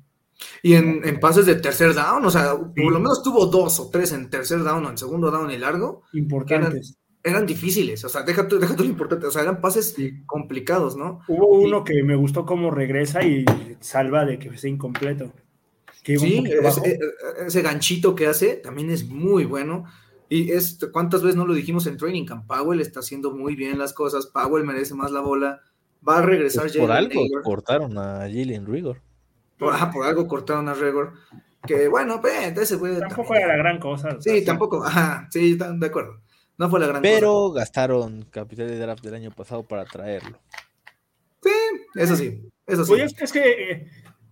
Y en, en pases de tercer down, o sea, Sí. por lo menos tuvo dos o tres en tercer down o en segundo down y largo. Importantes. Eran difíciles, o sea, deja tú, deja tú lo importante, o sea, eran pases Sí. complicados, ¿no? Hubo uno que me gustó cómo regresa y salva de que sea incompleto. Que Sí, ese, eh, ese ganchito que hace también es muy bueno. Y es, ¿cuántas veces no lo dijimos en Training Camp? Powell está haciendo muy bien las cosas, Powell merece más la bola, va a regresar Pues por algo cortaron a Jalen Rigor. Por, ajá, por algo cortaron a Regor. Que bueno, pues, ese güey. Tampoco también- era la gran cosa. Sí, tampoco, ajá, sí, de acuerdo. No fue la gran cosa. Pero gastaron capital de draft del año pasado para traerlo. Eso sí, eso sí. Oye, es que, es que, eh,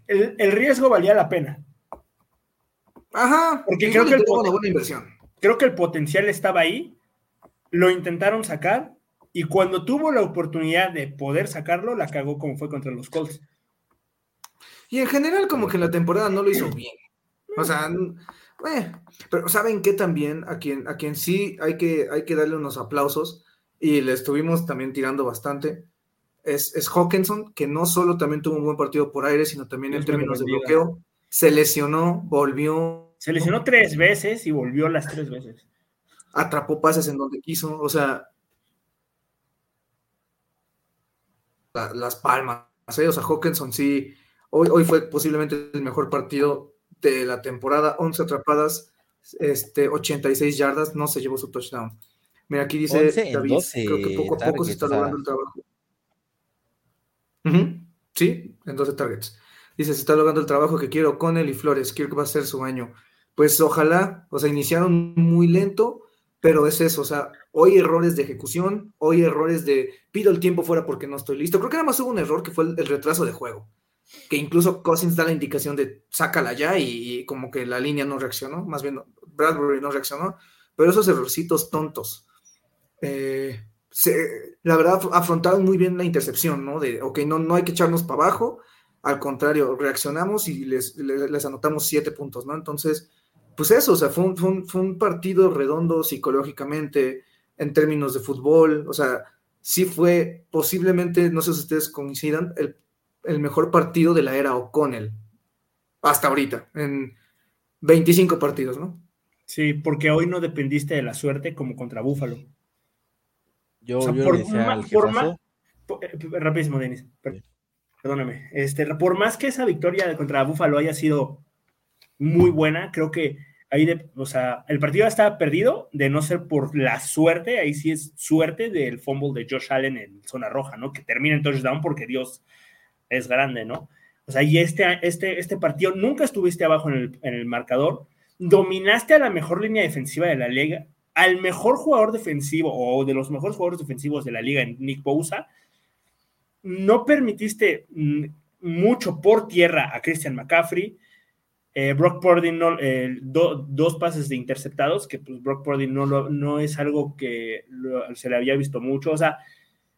el, el riesgo valía la pena. Ajá, Porque creo que el tuvo poten- una buena inversión. Creo que el potencial estaba ahí, lo intentaron sacar y cuando tuvo la oportunidad de poder sacarlo, la cagó como fue contra los Colts. Y en general, como que en la temporada no lo hizo bien. O sea, eh, pero ¿saben qué también? A quien, a quien sí hay que, hay que darle unos aplausos y le estuvimos también tirando bastante. Es, es Hawkinson, que no solo también tuvo un buen partido por aire, sino también en términos de bloqueo. Se lesionó, volvió. Se lesionó tres veces y volvió las tres veces. Atrapó pases en donde quiso. O sea, las palmas. ¿eh? O sea, Hawkinson sí, hoy, hoy fue posiblemente el mejor partido de la temporada, 11 atrapadas, este, 86 yardas, no se llevó su touchdown. Mira, aquí dice David, creo que poco a poco se está logrando el trabajo. Sí, en 12 targets. Dice, se está logrando el trabajo que quiero con él y Flores, que va a ser su año. Pues ojalá, o sea, iniciaron muy lento, pero es eso, o sea, hoy errores de ejecución, hoy errores de pido el tiempo fuera porque no estoy listo. Creo que nada más hubo un error que fue el, retraso de juego, que incluso Cousins da la indicación de sácala ya y, como que la línea no reaccionó, más bien Bradbury no reaccionó, pero esos errorcitos tontos. Eh, la verdad, afrontaron muy bien la intercepción, ¿no? De, ok, no, no hay que echarnos para abajo, al contrario, reaccionamos y les, les, anotamos siete puntos, ¿no? Entonces, pues eso, o sea, fue un, partido redondo psicológicamente en términos de fútbol, o sea, sí fue posiblemente, no sé si ustedes coincidan, el, mejor partido de la era O'Connell, hasta ahorita, en 25 partidos, ¿no? Sí, porque hoy no dependiste de la suerte como contra Búfalo. Yo, por, más, rapidísimo, Denis, perdóname. Este, por más que esa victoria contra Búfalo haya sido muy buena, creo que ahí, de, o sea, el partido estaba perdido de no ser por la suerte, ahí sí es suerte del fumble de Josh Allen en zona roja, ¿no? Que termina en touchdown porque Dios es grande, ¿no? O sea, y este, este, este partido nunca estuviste abajo en el, en el marcador, dominaste a la mejor línea defensiva de la liga, al mejor jugador defensivo o de los mejores jugadores defensivos de la liga, Nick Bosa, no permitiste mm, mucho por tierra a Christian McCaffrey, eh, Brock Purdy no, eh, dos pases de interceptados, que pues Brock Purdy no, no es algo que se le había visto mucho, o sea,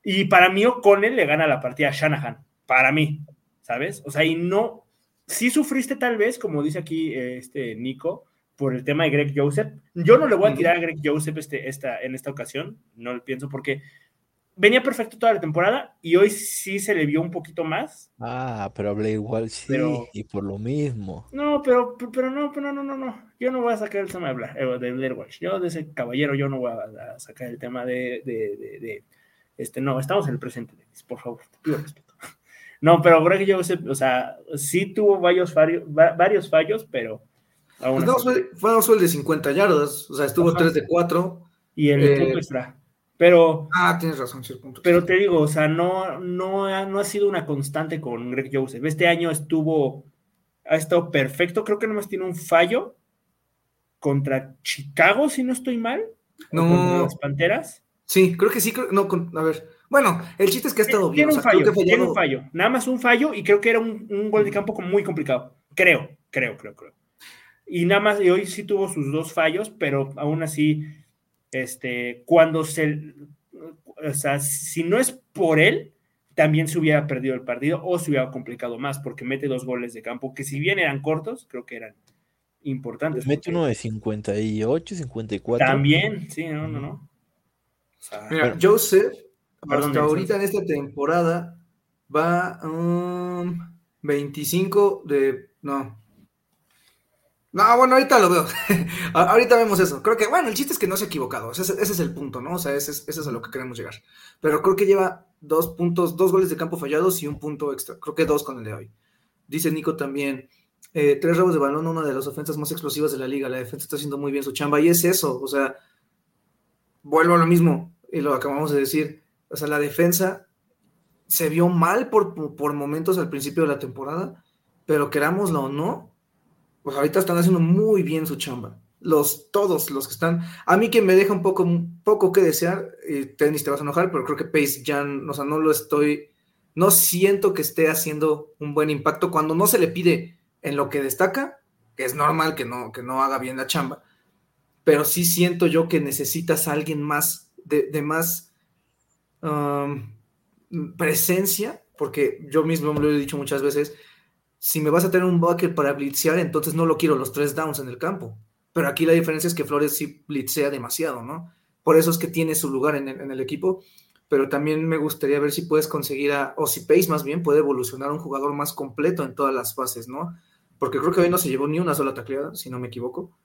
y para mí O'Connell le gana la partida a Shanahan, para mí, ¿sabes? O sea, y no, sí sufriste tal vez, como dice aquí este Nico, por el tema de Greg Joseph. Yo no le voy a tirar a Greg Joseph este, esta, en esta ocasión, no lo pienso porque venía perfecto toda la temporada y hoy sí se le vio un poquito más. Ah, pero hablé igual sí, y por lo mismo. No, pero, pero no, pero no, no, no. Yo no voy a sacar el tema de, Blair, eh, de Blair Walsh. Yo de ese caballero yo no voy a, sacar el tema de, de, de, este, no, estamos en el presente, por favor, te pido respeto. No, pero creo que yo, o sea, sí tuvo varios, fallos, varios fallos, pero... Aún pues no, fue, fue el de 50 yardas, o sea, estuvo 3 de 4. Y el eh, punto extra. Pero. Ah, tienes razón, sí, Pero te digo, o sea, no, no, ha, no ha sido una constante con Greg Joseph. Este año estuvo. Ha estado perfecto. Creo que nomás tiene un fallo contra Chicago, si no estoy mal. No. Contra las Panteras. Sí, creo que sí. no, a ver. Bueno, el chiste es que ha estado bien. Tiene un fallo, tiene un fallo. Nada más un fallo y creo que era un, un gol de campo muy complicado. Creo, creo, creo, creo. Y nada más, y hoy sí tuvo sus dos fallos, pero aún así este, cuando se, o sea, si no es por él, también se hubiera perdido el partido o se hubiera complicado más porque mete dos goles de campo que si bien eran cortos, creo que eran importantes. Mete uno de 58, 54. También, sí, no, no, no. Mira, Joseph, hasta ahorita en esta temporada va 25 de, no, no, bueno, ahorita lo veo. ahorita vemos eso. Creo que, bueno, el chiste es que no se ha equivocado. Ese, es el punto, ¿no? O sea, ese, es a lo que queremos llegar. Pero creo que lleva dos puntos, dos goles de campo fallados y un punto extra. Creo que dos con el de hoy. Dice Nico también, eh, tres robos de balón, una de las ofensas más explosivas de la liga. La defensa está haciendo muy bien su chamba. Y es eso, o sea, vuelvo a lo mismo, y lo acabamos de decir. O sea, la defensa se vio mal por, por momentos al principio de la temporada, pero querámoslo o no, pues ahorita están haciendo muy bien su chamba. Los, todos los que están. A mí que me deja un poco, poco que desear, y tenis te vas a enojar, pero creo que Pace ya, o sea, no lo estoy, no siento que esté haciendo un buen impacto cuando no se le pide en lo que destaca, es normal que no, que no haga bien la chamba, pero sí siento yo que necesitas a alguien más, de, más presencia, porque yo mismo lo he dicho muchas veces, si me vas a tener un bucket para blitzear, entonces no lo quiero los tres downs en el campo. Pero aquí la diferencia es que Flores sí blitzea demasiado, ¿no? Por eso es que tiene su lugar en el, en el equipo. Pero también me gustaría ver si puedes conseguir a, o si Pace más bien puede evolucionar un jugador más completo en todas las fases, ¿no? Porque creo que hoy no se llevó ni una sola tacleada, si no me equivoco.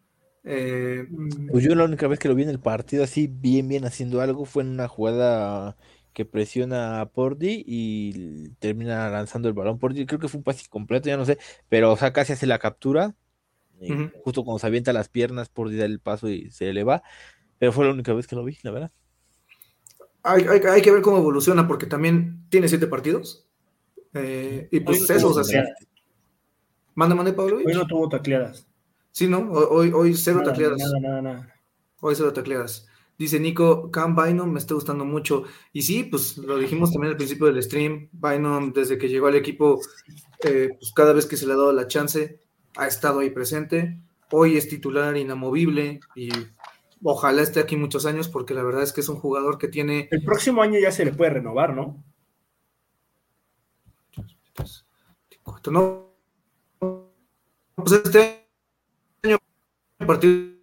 Eh, Pues yo la única vez que lo vi en el partido así, bien, bien haciendo algo, fue en una jugada que presiona a Pordy y termina lanzando el balón. Pordy creo que fue un pase completo, ya no sé, pero o sea, casi hace la captura. y Ujú. Justo cuando se avienta las piernas, Pordy da el paso y se eleva. Pero fue la única vez que lo vi, la verdad. hay, hay- hay que ver cómo evoluciona, porque también tiene siete partidos. Eh, y pues Hoy no eso, o tuvo sea, tacleadas. manda, manda, Pablo. Hoy no tuvo tacleadas. Sí, ¿no? Hoy, hoy cero Nada, tacleadas. nada, nada, nada. Hoy cero tacleadas. Dice Nico, Cam Bynum me está gustando mucho. Y sí, pues lo dijimos también al principio del stream. Bynum, desde que llegó al equipo, eh, pues cada vez que se le ha dado la chance, ha estado ahí presente. Hoy es titular inamovible y ojalá esté aquí muchos años porque la verdad es que es un jugador que tiene El próximo año ya se le puede renovar, ¿no? No, pues este a partir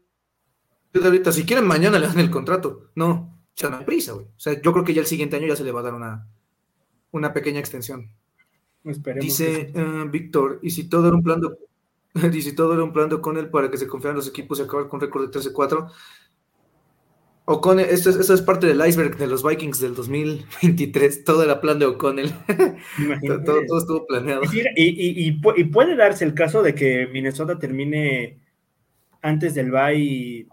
de ahorita, si quieren mañana le dan el contrato. No, sea, no hay prisa, güey. O sea, yo creo que ya el siguiente año ya se le va a dar una, una pequeña extensión. Esperemos. Dice que eh, Víctor, ¿y si todo era un plan de, y si todo era un plan de O'Connell para que se confiaran los equipos y acabar con récord de 13-4? O'Connell, esto es, esto es parte del iceberg de los Vikings del 2023. Todo era plan de O'Connell. Todo, todo estuvo planeado. Y, y puede darse el caso de que Minnesota termine antes del bye.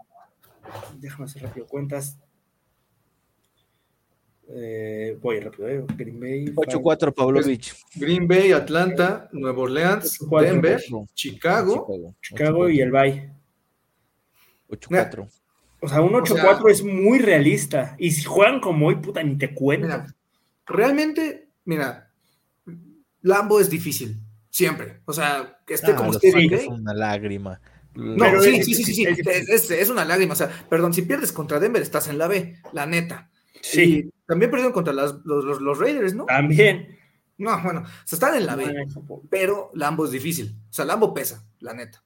Déjame hacer rápido cuentas. Eh, voy rápido, eh. Green Bay. 8-4 Pavlovich. Green Bay, Atlanta, Nueva Orleans. Denver, Ocho. Chicago. Chicago y el bye. 8-4. O sea, un 8-4 es muy realista. Y si juegan como hoy, puta, ni te cuento. Mira, realmente, mira, Lambo es difícil, siempre. O sea, que esté Ah, como esté Bay. son una lágrima. No, Pero sí, es- sí, sí, sí, sí, es- Es, una lágrima. O sea, perdón, si pierdes contra Denver, estás en la B, la neta. Sí, Y también perdieron contra las- los, los- los Raiders, ¿no? también. No, bueno, o sea, están en la B. No, pero Lambo es difícil. O sea, Lambo pesa, la neta.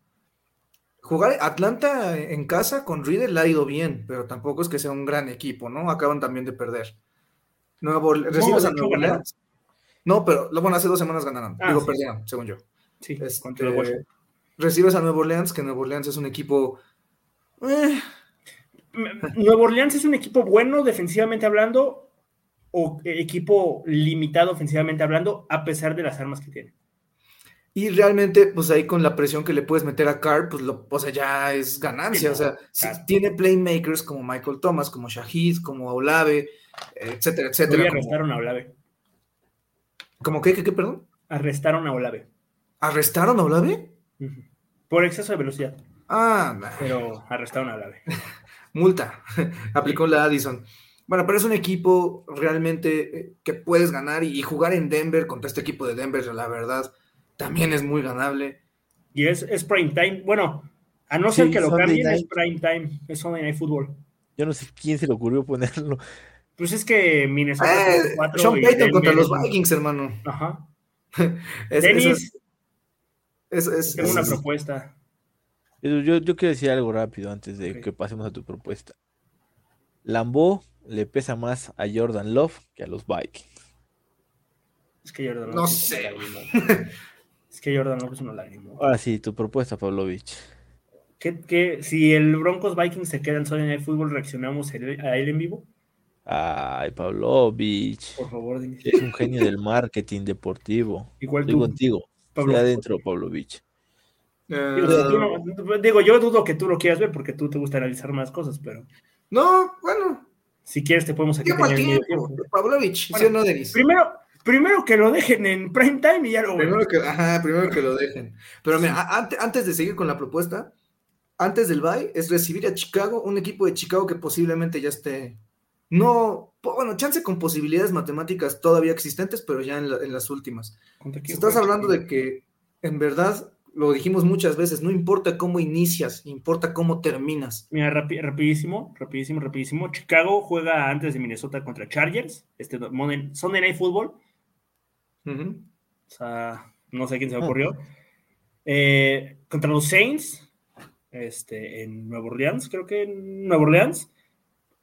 Jugar Atlanta en casa con Reader le ha ido bien, pero tampoco es que sea un gran equipo, ¿no? Acaban también de perder. Nuevo, ¿Recibes de a Nuevo. Orleans? No, pero bueno, hace dos semanas ganaron. Ah, Digo, sí. perdieron, según yo. Sí, Este, contra el. Recibes a Nuevo Orleans, que Nuevo Orleans es un equipo. eh, Nuevo Orleans es un equipo bueno defensivamente hablando o equipo limitado ofensivamente hablando a pesar de las armas que tiene. y realmente, pues ahí con la presión que le puedes meter a Carr, pues lo, o sea, ya es ganancia. O sea, si tiene playmakers como Michael Thomas, como Shahid, como Olave, etcétera, Hoy etcétera. Como, arrestaron a Olave. ¿Cómo qué, qué, qué, perdón? Arrestaron a Olave. ¿Arrestaron a Olave? Por exceso de velocidad, Ah, pero arrestaron a Olave. multa. Aplicó la Addison. Bueno, pero es un equipo realmente eh, que puedes ganar y, jugar en Denver contra este equipo de Denver, la verdad, también es muy ganable. Y es, es prime time. Bueno, a no ser Sí, que lo Sunday cambien, es prime time. Es Sunday Night Football. Yo no sé quién se le ocurrió ponerlo. Pues es que Minnesota. Eh, Sean Payton contra los Vikings, hermano. Ajá. Es- es- tengo es- una es- propuesta. Yo, yo, yo quiero decir algo rápido antes de que pasemos a tu propuesta. Lambo le pesa más a Jordan Love que a los Vikings. Es que Jordan No Love es sé. Es que Jordan Love es una lágrima. Ahora sí, tu propuesta, Pavlovich. ¿Qué, qué- si el Broncos Vikings se queda en Sunday Night Football, ¿reaccionamos el- a él en vivo? Ay, Pavlovich. Por favor, Denis. Es un genio del marketing deportivo. Igual Estoy tú. contigo. Pablo. Estoy adentro, Pavlovich. eh, Digo, si tú no- digo, yo dudo que tú lo quieras ver porque tú te gusta analizar más cosas, pero no, bueno, si quieres te podemos aquí tiempo tener tiempo. tiempo. Pavlovich, Bueno, ¿sí o no, Denis? Primero, primero que lo dejen en prime time y ya lo Primero que, ajá, primero que lo dejen. Pero mira, a- ante- antes de seguir con la propuesta, antes del bye, es recibir a Chicago, un equipo de Chicago que posiblemente ya esté, no, bueno, chance con posibilidades matemáticas todavía existentes, pero ya en, la- en las últimas. ¿Contra Si estás hablando de que, en verdad, lo dijimos muchas veces, no importa cómo inicias, importa cómo terminas. Mira, rapi- rapidísimo, rapidísimo, rapidísimo. Chicago juega antes de Minnesota contra Chargers, este Sunday Night Football. O sea, no sé quién se me Ah. ocurrió. Eh, contra los Saints, este, en Nueva Orleans, creo que en Nueva Orleans.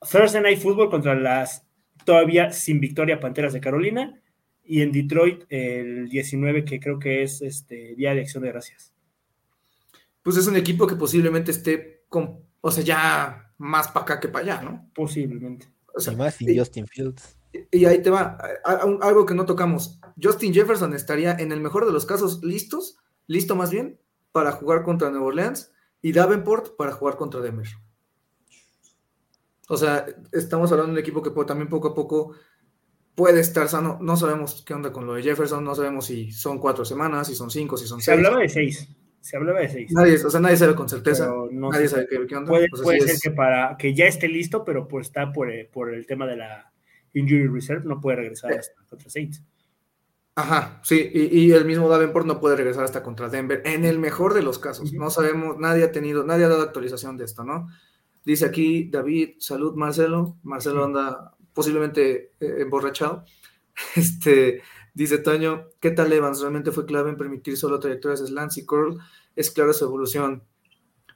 Thursday Night Football contra las todavía sin victoria Panteras de Carolina. Y en Detroit el 19, que creo que es este Día de Acción de Gracias. Pues es un equipo que posiblemente esté con, o sea, ya más para acá que para allá, ¿no? Posiblemente. O sea, y más sin y- Justin Fields. Y ahí te va, a- a- algo que no tocamos. Justin Jefferson estaría en el mejor de los casos listos, listo más bien, para jugar contra Nueva Orleans y Davenport para jugar contra Denver. O sea, estamos hablando de un equipo que también poco a poco puede estar sano. No sabemos qué onda con lo de Jefferson, no sabemos si son cuatro semanas, si son cinco, si son Se seis. hablaba de seis. Se hablaba de seis. Nadie, o sea, nadie sabe con certeza. no nadie sabe qué, qué onda. Puede, O sea, puede sí ser es- que para que ya esté listo, pero pues está por, eh, por el tema de la injury reserve, no puede regresar hasta contra Saints. Ajá, sí, y, y el mismo Davenport no puede regresar hasta contra Denver, en el mejor de los casos. No sabemos, nadie ha tenido, nadie ha dado actualización de esto, ¿no? Dice aquí David, salud Marcelo. Marcelo anda posiblemente eh, emborrachado. Este, dice Toño, ¿qué tal Evans? Realmente fue clave en permitir solo trayectorias slants y curl. Es clara su evolución.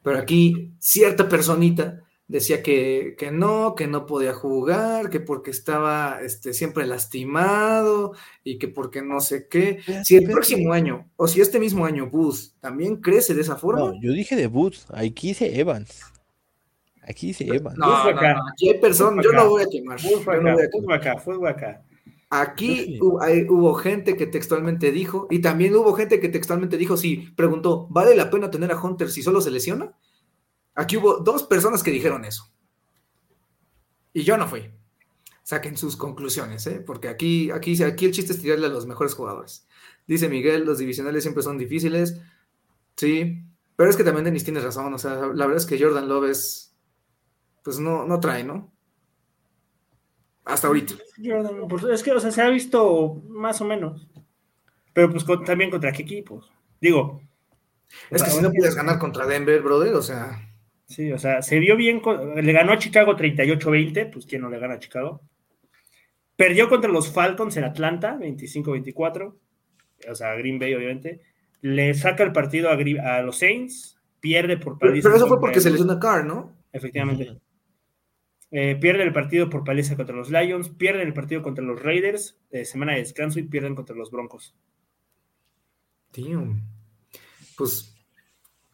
Pero aquí cierta personita decía que, que no, que no podía jugar, que porque estaba este, siempre lastimado y que porque no sé qué. Si el próximo año, o si este mismo año Booth también crece de esa forma, No, yo dije de Boots, aquí dice Evans. Aquí no, Booth fue no, acá. no, aquí hay personas, yo no voy a quemar. Fue no acá, fue acá. Aquí Sí. hubo, hay- hubo gente que textualmente dijo, y también hubo gente que textualmente dijo, sí, preguntó, ¿vale la pena tener a Hunter si solo se lesiona? Aquí hubo dos personas que dijeron eso. Y yo no fui. Saquen sus conclusiones, ¿eh? porque aquí, aquí, aquí el chiste es tirarle a los mejores jugadores. Dice Miguel, los divisionales siempre son difíciles. Sí, pero es que también Denis tiene razón. O sea, la verdad es que Jordan Love es, pues no, no trae, ¿no? Hasta ahorita. Jordan, pues, es que, o sea, se ha visto más o menos. Pero pues con- también contra qué equipos. Digo. Es que si no puedes ganar contra Denver, brother, o sea, Sí, o sea, se vio bien. le ganó a Chicago 38-20, pues quién no le gana a Chicago. Perdió contra los Falcons en Atlanta, 25-24. O sea, Green Bay, obviamente. Le saca el partido a, los Saints, pierde por pero, paliza pero eso fue porque se lesionó Carr, ¿no? Efectivamente. Eh, pierde el partido por paliza contra los Lions, pierden el partido contra los Raiders, de semana de descanso y pierden contra los Broncos. Tío. Pues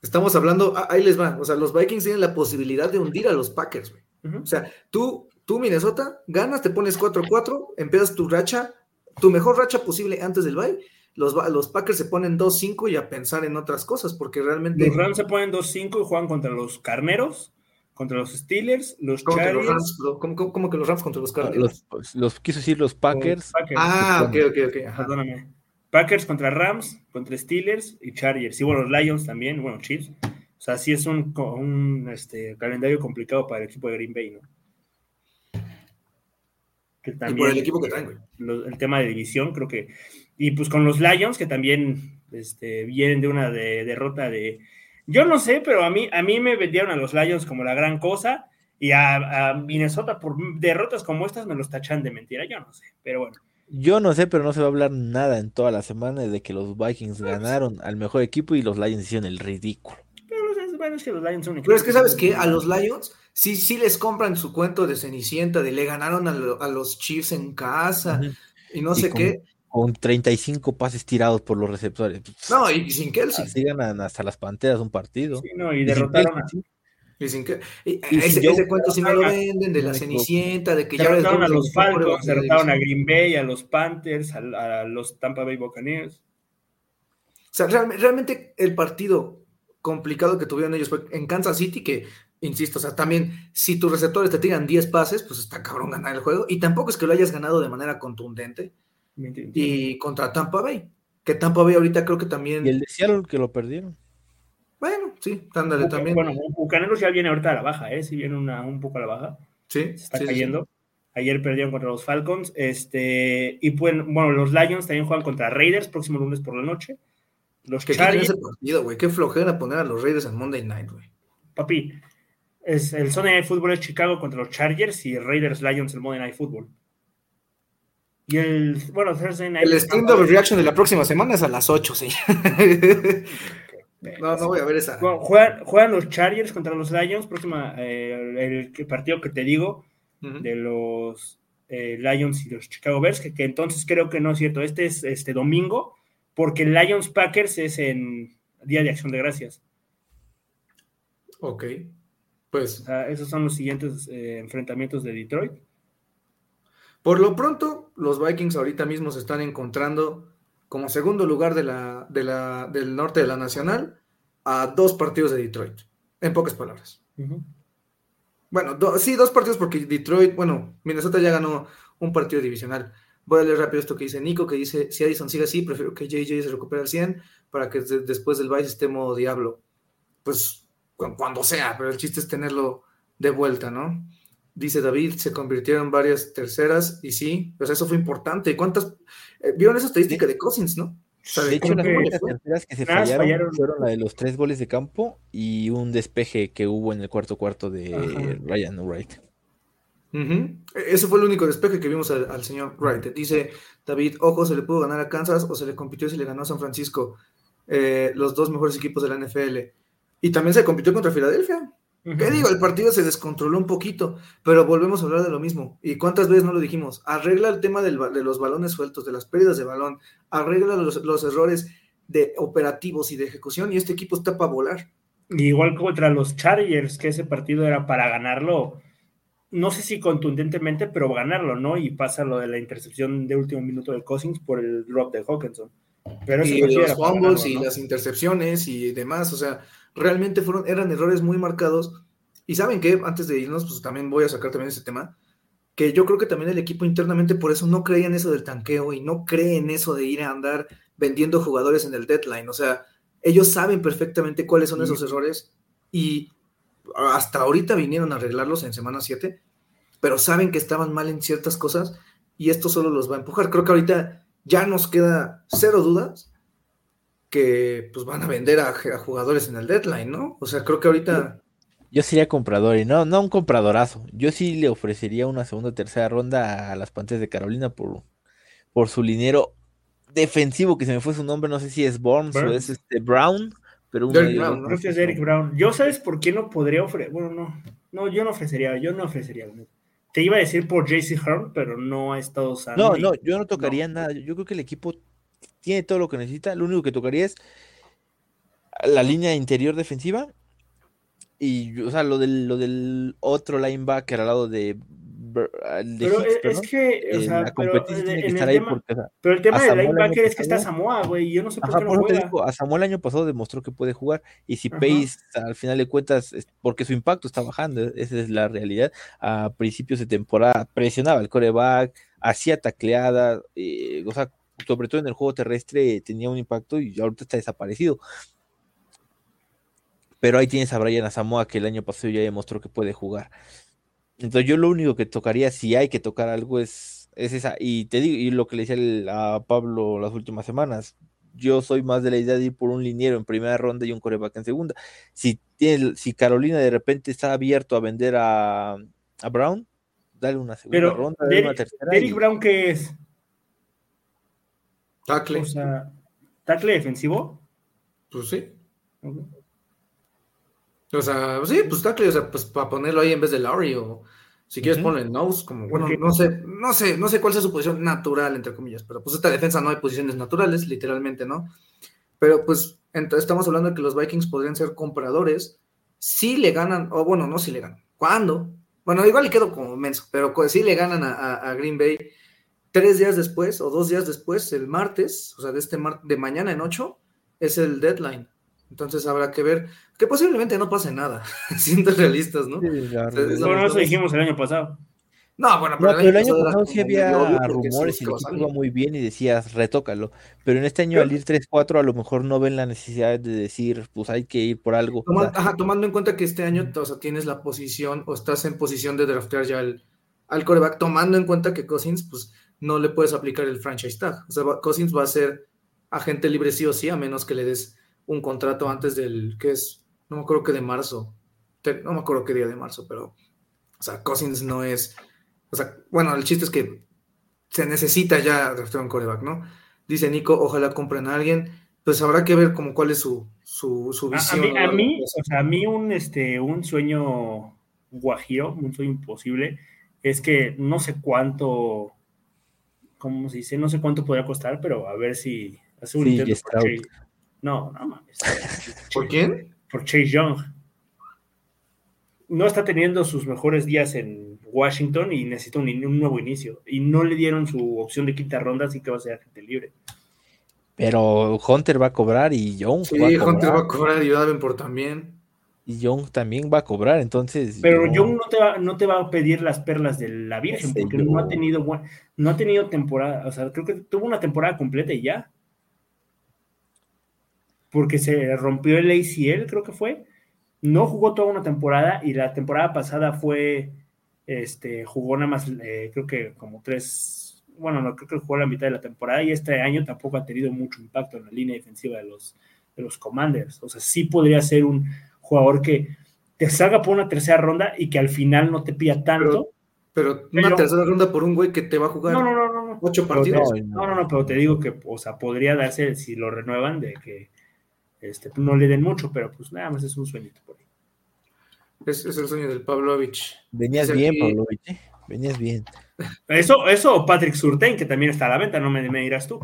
estamos hablando, ah, ahí les va. O sea, los Vikings tienen la posibilidad de hundir a los Packers, güey. O sea, tú, tú, Minnesota, ganas, te pones 4-4, empiezas tu racha, tu mejor racha posible antes del bye. Los, los Packers se ponen 2-5 y a pensar en otras cosas, porque realmente. Los Rams se ponen 2-5 y juegan contra los Carneros, contra los Steelers, los ¿Cómo que los Chargers. ¿Cómo, cómo- cómo que los Rams contra los No, Cardinals? los, los quiso decir los Packers. Packers, Ah, ok, ok, ok. ajá. perdóname. Packers contra Rams, contra Steelers y Chargers. Y bueno, los Lions también, bueno, Chiefs. O sea, sí es un, este, calendario complicado para el equipo de Green Bay, ¿no? Que Y también- por el equipo que traen, güey. lo- el tema de división, creo que. Y pues con los Lions, que también este, vienen de una de- derrota de. Yo no sé, pero a mí, a mí me vendieron a los Lions como la gran cosa. Y a, a Minnesota por derrotas como estas me los tachan de mentira. Yo no sé, pero bueno. Yo no sé, pero no se va a hablar nada en toda la semana de que los Vikings ganaron al mejor equipo y los Lions hicieron el ridículo. Pero bueno, es que los Lions son Pero es que, ¿sabes qué? A los Lions sí, sí les compran su cuento de Cenicienta, de le ganaron a, lo- a los Chiefs en casa y no Y sé con- qué. Con 35 pases tirados por los receptores. No, y sin Kelsey. Así ganan hasta las Panteras un partido. Sí, no, y Y sin derrotaron a, Y sin que, y Y ese, sin Joe- ese cuento sí me lo venden, de la No. Cenicienta, de que ya derrotaron a los Falcons, derrotaron a. Green Bay, a los Panthers, a, a los Tampa Bay Buccaneers. O sea, realme- realmente el partido complicado que tuvieron ellos fue en Kansas City, que, insisto, o sea, también si tus receptores te tiran 10 pases, pues está cabrón ganar el juego. Y tampoco es que lo hayas ganado de manera contundente. Y contra Tampa Bay, que Tampa Bay ahorita creo que también. Y el de Seattle que lo perdieron. Bueno, sí, ándale Buca- también. Bueno, Bucaneros ya viene ahorita a la baja, ¿eh? Sí viene una, un poco a la baja. sí, Se está sí, sí, sí. cayendo. Ayer perdieron contra los Falcons. Este, y pues, bueno, los Lions también juegan contra Raiders próximo lunes por la noche. Los Que quieren Chargers, partido, güey. Qué flojera poner a los Raiders en Monday Night, güey. papi, es, el Sunday Night Football es Chicago contra los Chargers y Raiders Lions el Monday Night Football. Y el, bueno, Thursday Night. El Steam Double Reaction de la próxima semana es a las 8, sí. no, no voy a ver esa. Bueno, juegan, juegan los Chargers contra los Lions, próxima, eh, el, partido que te digo, de los eh, Lions y los Chicago Bears, que, que entonces creo que no es cierto. Este es este domingo, porque el Lions Packers es en Día de Acción de Gracias. Ok. O Pues sea, esos son los siguientes eh, enfrentamientos de Detroit. Por lo pronto, los Vikings ahorita mismo se están encontrando como segundo lugar de la, de la, del norte de la Nacional a dos partidos de Detroit, en pocas palabras. Bueno, do- sí, dos partidos porque Detroit, bueno, Minnesota ya ganó un partido divisional. Voy a leer rápido esto que dice Nico, que dice, si Addison sigue así, prefiero que JJ se recupere al 100 para que de- después del Vice esté modo Diablo. Pues cu- cuando sea, pero el chiste es tenerlo de vuelta, ¿no? Dice David, se convirtieron varias terceras y sí, pues eso fue importante. ¿Y cuántas? eh, ¿Vieron esa estadística de Cousins, no? De hecho, las únicas terceras que se más fallaron, fallaron. fueron la de los tres goles de campo y un despeje que hubo en el cuarto cuarto de Ajá. Ryan Wright. Ujú. E- Ese fue el único despeje que vimos al, al señor Wright. Dice David, ojo, se le pudo ganar a Kansas o se le compitió y se le ganó a San Francisco, eh, los dos mejores equipos de la NFL. Y también se compitió contra Filadelfia. ¿Qué digo? El partido se descontroló un poquito, pero volvemos a hablar de lo mismo. ¿Y cuántas veces no lo dijimos? Arregla el tema del de los balones sueltos, de las pérdidas de balón, arregla los, los errores de operativos y de ejecución y este equipo está para volar. Igual contra los Chargers, que ese partido era para ganarlo, no sé si contundentemente, pero ganarlo, ¿no? Y pasa lo de la intercepción de último minuto de Cousins por el drop de Hawkinson. Pero y los fumbles y las intercepciones y demás, o sea, realmente fueron, eran errores muy marcados. Y saben que antes de irnos, pues también voy a sacar también ese tema, que yo creo que también el equipo internamente por eso no creía en eso del tanqueo y no cree en eso de ir a andar vendiendo jugadores en el deadline. O sea, ellos saben perfectamente cuáles son esos errores y hasta ahorita vinieron a arreglarlos en semana 7, pero saben que estaban mal en ciertas cosas y esto solo los va a empujar. Creo que ahorita ya nos queda cero dudas que pues van a vender a, a jugadores en el deadline, ¿no? O sea, creo que ahorita Yo sería comprador y no, no un compradorazo. Yo sí le ofrecería una segunda o tercera ronda a las Panteras de Carolina por, por su linero defensivo, que se me fue su nombre, no sé si es Burns o es este Brown, pero uno Derrick de ellos Brown. ¿no? Creo que es Eric Brown. Yo, ¿sabes por qué no podría ofrecer? Bueno, no. No, yo no ofrecería, yo no ofrecería. Te iba a decir por JC Horn, pero no ha estado sano. No, no, yo no tocaría nada. Yo, yo creo que el equipo tiene todo lo que necesita. Lo único que tocaría es la línea interior defensiva. Y, o sea, lo del, lo del otro linebacker al lado de, Pero Hicks, es, que, o sea, la pero competencia en, tiene que en estar el ahí tema, porque, o sea, pero el tema a del linebacker es que está Samoa, güey. Yo no sé por Ajá, qué por no eso te juega. digo, a Samuel el año pasado demostró que puede jugar. Y si Ajá. Pace, al final de cuentas, es porque su impacto está bajando, e-, esa es la realidad. A principios de temporada presionaba el coreback, hacía tacleada, eh, o sea, sobre todo en el juego terrestre tenía un impacto y ahorita está desaparecido. Pero ahí tienes a Brian Asamoah que el año pasado ya demostró que puede jugar. Entonces yo lo único que tocaría, si hay que tocar algo, es, es esa. Y te digo, y lo que le decía el- a Pablo las últimas semanas, yo soy más de la idea de ir por un liniero en primera ronda y un coreback en segunda. Si, tiene, si Carolina de repente está abierto a vender a, a Brown, dale una segunda Pero, ronda, dale una Derek, tercera. Derrick y- Brown, ¿qué es? Tackle, O sea, ¿tackle defensivo? pues sí. O sea, sí, pues tackle, o sea, pues para ponerlo ahí en vez de Lowry o si quieres Ujú. ponlo en nose, como bueno, no sé, no sé, no sé cuál sea su posición natural, entre comillas, pero pues esta defensa no hay posiciones naturales, literalmente, ¿no? Pero pues ent- estamos hablando de que los Vikings podrían ser compradores si le ganan, o bueno, no si le ganan, ¿cuándo? Bueno, igual le quedo como menso, pero si le ganan a, a- a Green Bay tres días después o dos días después, el martes, o sea, de este mar- de mañana en ocho, es el deadline. Entonces habrá que ver que posiblemente no pase nada, siendo realistas, ¿no? Sí. Bueno, eso dijimos el año pasado. No, bueno, No, pero el año pasado sí había rumores y el equipo iba muy bien y decías, retócalo. Pero en este año al ir 3-4 a lo mejor no ven la necesidad de decir, pues hay que ir por algo. Toma- ajá, tomando en cuenta que este año o sea, tienes la posición o estás en posición de draftear ya al, al coreback, tomando en cuenta que Cousins, pues no le puedes aplicar el franchise tag. O sea, va- Cousins va a ser agente libre sí o sí, a menos que le des un contrato antes del, que es, no me acuerdo que de marzo, no me acuerdo qué día de marzo, pero, o sea, Cousins no es, o sea, bueno, el chiste es que se necesita ya un coreback, ¿no? Dice Nico, ojalá compren a alguien. Pues habrá que ver como cuál es su, su, su A, a visión. mí, a mí, o sea, a mí un, este, un sueño guajiro, un sueño imposible, es que no sé cuánto, ¿cómo se dice? No sé cuánto podría costar, pero a ver si hace un Sí, intento por. Chase. No, no mames. ¿Por quién? Por Chase Young. No está teniendo sus mejores días en Washington y necesita un, un nuevo inicio. Y no le dieron su opción de quinta ronda, así que va a ser agente libre. Pero Hunter va a cobrar y Young Sí, va a Hunter cobrar. va a cobrar y Davenport también. Y Young también va a cobrar, entonces. Pero yo- Young no te, va, no te va a pedir las perlas de la Virgen, porque no ha tenido no ha tenido temporada, o sea, creo que tuvo una temporada completa y ya. Porque se rompió el ACL, creo que fue. No jugó toda una temporada y la temporada pasada fue, este, jugó nada más, eh, creo que como tres, bueno, no, creo que jugó la mitad de la temporada y este año tampoco ha tenido mucho impacto en la línea defensiva de los, de los Commanders. O sea, sí podría ser un jugador que te salga por una tercera ronda y que al final no te pida tanto. Pero una Pero- tercera ronda por un güey que te va a jugar No, no, no, no. no. ocho te- partidos. no, no, no, pero te digo que, o sea, podría darse, si lo renuevan, de que este, no le den mucho, pero pues nada más es un sueñito por ahí. Es, es el sueño del Pavlovich. Venías bien, Pavlovich, ¿eh? Venías bien. Eso, eso o Patrick Surtain, que también está a la venta, no me, me dirás tú.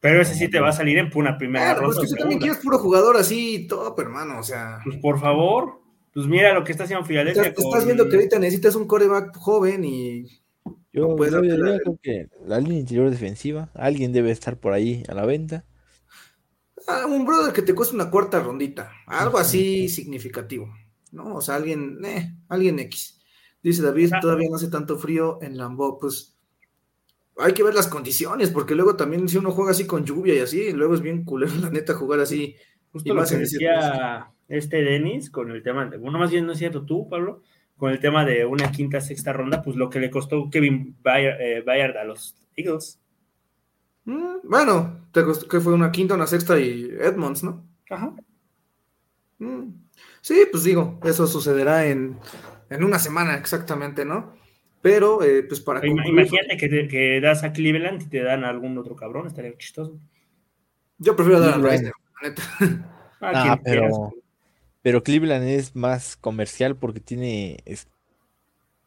Pero ese sí te va a salir en una primera Ah, pues ronda. que o tú también quieres puro jugador así, top, hermano. O sea, Pues por favor, pues mira lo que está haciendo Filadelfia. estás, con- estás viendo que ahorita necesitas un coreback joven y Yo, No puedes yo- creo que la línea interior defensiva, alguien debe estar por ahí a la venta. Ah, un brother que te cuesta una cuarta rondita, algo así significativo, ¿no? O sea, alguien, eh, alguien X. Dice David, Ah. todavía no hace tanto frío en Lambeau, pues hay que ver las condiciones, porque luego también si uno juega así con lluvia y así, luego es bien culero, la neta, jugar así. Justo y lo más que en decía este Denis con el tema, de, bueno, más bien no es cierto tú, Pablo, con el tema de una quinta, sexta ronda, pues lo que le costó Kevin Bayard, eh, Bayard a los Eagles. Mm, bueno, te costó- que fue una quinta, una sexta y Edmonds, ¿no? Ajá. Mm, Sí, pues digo, eso sucederá en, en una semana exactamente, ¿no? Pero, eh, pues para concluir, Imagínate que, te- que das a Cleveland y te dan a algún otro cabrón, estaría chistoso. yo prefiero dar a. Reisner, la neta. Ah, Ah, quieras. pero, pero Cleveland es más comercial porque tiene. es-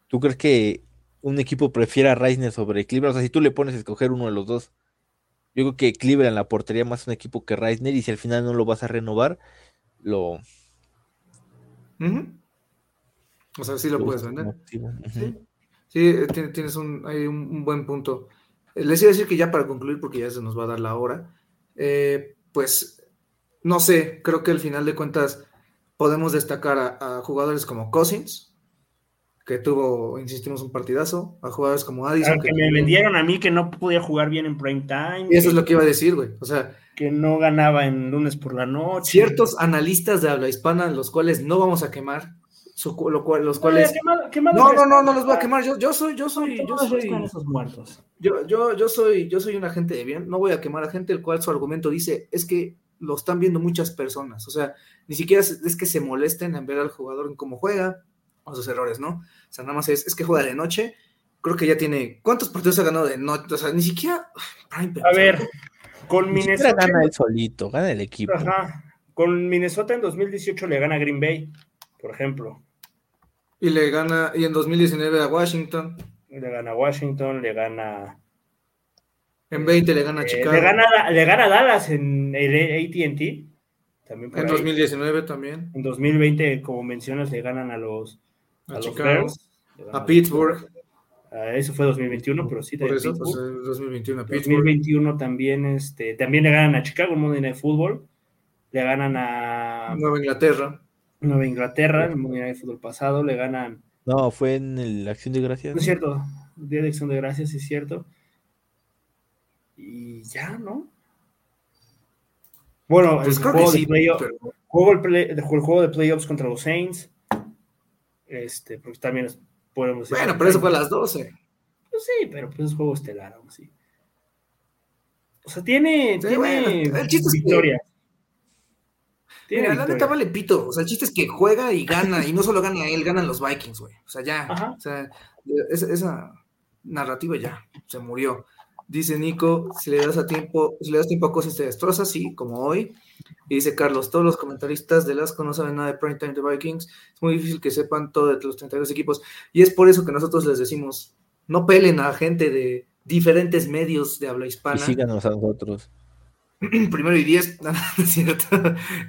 ¿Tú crees que un equipo prefiera a Reisner sobre Cleveland? O sea, si tú le pones a escoger uno de los dos, yo creo que Cleveland la aportaría más un equipo que Reisner y si al final no lo vas a renovar, lo. O sea, sí lo puedes vender. Sí, sí eh, tien- tienes un, hay un, un buen punto. Eh, Les iba a decir que ya para concluir, porque ya se nos va a dar la hora, eh, pues no sé, creo que al final de cuentas podemos destacar a, a jugadores como Cousins, que tuvo, insistimos, un partidazo, a jugadores como Addison. Al que me tuvo- vendieron a mí que no podía jugar bien en prime time, Y eso es lo que iba a decir, güey. O sea, que no ganaba en lunes por la noche. ciertos analistas de habla hispana, los cuales no vamos a quemar, su- lo cual- los cuales... No, no, no, no los voy a quemar. Yo, yo soy, yo soy, yo soy, esos muertos. yo, yo, yo soy, yo soy un agente de bien. No voy a quemar a gente el cual su argumento dice es que lo están viendo muchas personas. O sea, ni siquiera es, que se molesten en ver al jugador en cómo juega o sus errores, ¿no? O sea, nada más es, es que juega de noche. Creo que ya tiene. ¿Cuántos partidos ha ganado de noche? O sea, ni siquiera. Pero, A ver, con Minnesota. gana él solito, gana el equipo. Ajá. Con Minnesota en 2018 le gana Green Bay, por ejemplo. Y le gana. Y en 2019 a Washington. Le gana Washington, le gana. En 20 le gana a eh, Chicago. le, gana, le gana Dallas en el ATT. También en ahí. 2019 también. En 2020, como mencionas, le ganan a los, a A los Chicago. Bears. A Pittsburgh. Ah, eso fue 2021, pero sí, Por eso, pues, Pittsburgh. en 2021 a Pittsburgh. 2021 también, este, también le ganan a Chicago en Monday Night Football. Le ganan a Nueva Inglaterra. Nueva Inglaterra en el Monday Night Football pasado. Le ganan No, fue en el Acción de Gracias. No es cierto. Día de Acción de Gracias, sí es cierto. Y ya, ¿no? Bueno, Pues el, que juego de sí. pero- juego el, play- el juego de playoffs contra los Saints. Este, pues también es- podemos decir. Bueno, pero eso fue a las 12. Pues sí, pero pues es juego estelar, aún así. O sea, tiene, Sí, tiene bueno, el chiste es que- victorias. Tiene Mira, la neta vale pito. O sea, el chiste es que juega y gana. Y no solo gana él, ganan los Vikings, güey. O sea, ya. Ajá. O sea, esa, esa- narrativa ya, se murió. Dice Nico, si le das a tiempo, si le das tiempo a cosas te destroza, sí, como hoy. Y dice Carlos, todos los comentaristas de Lasco no saben nada de Prime Time de Vikings. Es muy difícil que sepan todo de los 32 equipos. Y es por eso que nosotros les decimos, no pelen a gente de diferentes medios de habla Y hispana. síganos a nosotros. Primero y diez, cierto.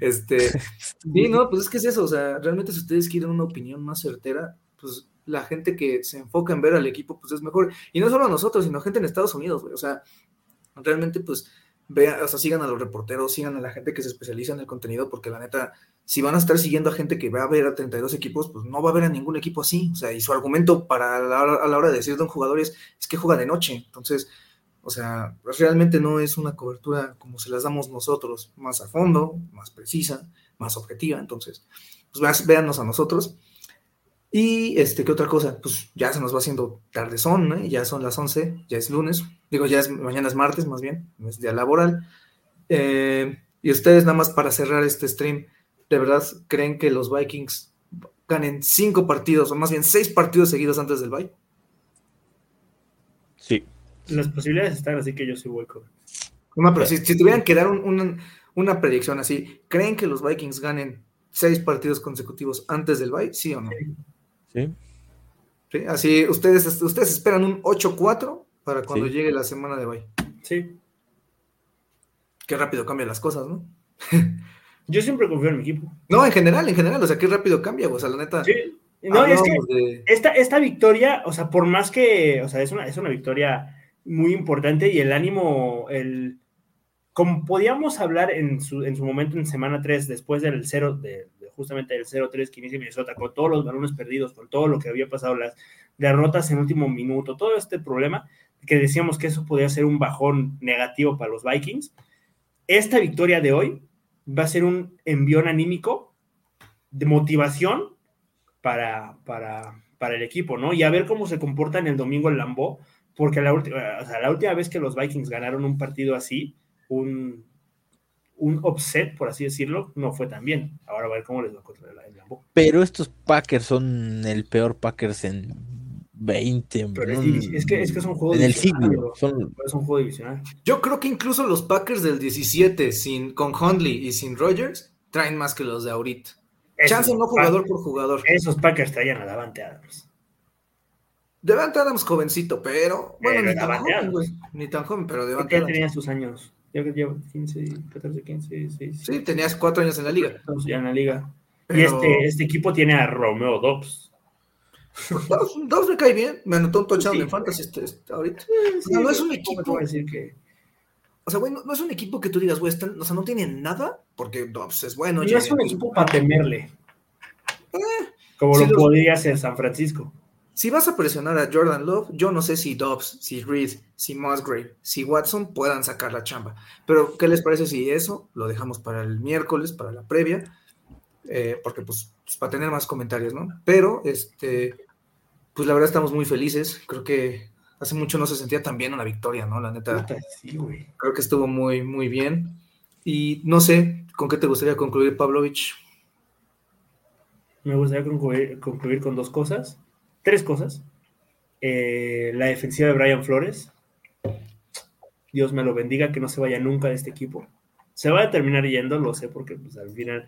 Este, sí, no, pues es que es eso, o sea, realmente si ustedes quieren una opinión más certera, pues la gente que se enfoca en ver al equipo, pues es mejor. Y no solo a nosotros, sino gente en Estados Unidos, güey. O sea, realmente, pues, vean, o sea, sigan a los reporteros, sigan a la gente que se especializa en el contenido, porque la neta, si van a estar siguiendo a gente que va a ver a 32 equipos, pues no va a ver a ningún equipo así. O sea, y su argumento para la a la hora de decir de un jugador es, es que juega de noche. Entonces, o sea, pues, realmente no es una cobertura como se las damos nosotros, más a fondo, más precisa, más objetiva. Entonces, pues véannos a nosotros. Y este, ¿qué otra cosa? Pues ya se nos va haciendo tardezón, ¿no? Ya son las 11, ya es lunes, digo, ya es mañana es martes más bien, es día laboral. Eh, y ustedes nada más para cerrar este stream, ¿de verdad creen que los Vikings ganen cinco partidos, o más bien seis partidos seguidos antes del bye? Las posibilidades están, así que yo sí voy con. No, pero si, si tuvieran que dar un- un- una predicción así, ¿creen que los Vikings ganen seis partidos consecutivos antes del bye? ¿Sí o no? Sí. ¿Sí? Así, ustedes, ustedes esperan un 8-4 para cuando Sí. llegue la semana de bye. Sí. Qué rápido cambian las cosas, ¿no? Yo siempre confío en mi equipo. No, en general, en general, o sea, qué rápido cambia, o sea, la neta. Sí. No, es que de- esta, esta victoria, o sea, por más que, o sea, es una, es una victoria muy importante y el ánimo, el, como podíamos hablar en su, en su momento en semana 3, después del 0, de, de justamente del 0-3 que inicia Minnesota, con todos los balones perdidos, con todo lo que había pasado, las derrotas en último minuto, todo este problema, que decíamos que eso podía ser un bajón negativo para los Vikings, esta victoria de hoy va a ser un envión anímico de motivación para, para, para el equipo, ¿no? Y a ver cómo se comportan el domingo en Lambeau, porque la, última, o sea, la última vez que los Vikings ganaron un partido así, un, un upset, por así decirlo, no fue tan bien. Ahora a ver cómo les va contra el, el Lambeau. Pero estos Packers son el peor Packers en 20. Pero es, ¿no? divis- es que, es que es un juego en el divisional, siglo. Son, Es un juego divisional. Yo creo que incluso los Packers del 17, sin, con Hundley y sin Rogers, traen más que los de ahorita. Chance Esos no jugador Packers- por jugador. Esos Packers traían a Davante Adams. Devante Adams jovencito, pero bueno, Pero ni tan joven, güey. Ni tan joven, pero Devante Adams. tenía sus años. Ya que lleva 15, 14, 15, 16. Sí, tenías cuatro años en la liga. Ya en la liga. Y este, este equipo tiene a Romeo Dobbs. Dos, dos me cae bien. Me anotó un touchdown Sí. en fantasy este- este- ahorita. Sí, No, no es un ¿cómo te equipo- decir que O sea, güey, no, no es un equipo que tú digas, güey, están- o sea, no tienen nada, porque Dobbs es bueno. no es un equipo para temerle. Como sí lo los- podría ser San Francisco. Si vas a presionar a Jordan Love, yo no sé si Dobbs, si Reed, si Musgrave, si Watson puedan sacar la chamba. Pero, ¿qué les parece si eso lo dejamos para el miércoles, para la previa? Eh, porque, pues, pues, para tener más comentarios, ¿no? Pero, este, pues la verdad estamos muy felices. Creo que hace mucho no se sentía tan bien una victoria, ¿no? La neta, sí, güey. creo que estuvo muy, muy bien. Y no sé, ¿con qué te gustaría concluir, Pavlovich? Me gustaría concluir, concluir con dos cosas. Tres cosas. Eh, la defensiva de Brian Flores. Dios me lo bendiga, que no se vaya nunca de este equipo. Se va a terminar yendo, lo sé, porque pues, al final,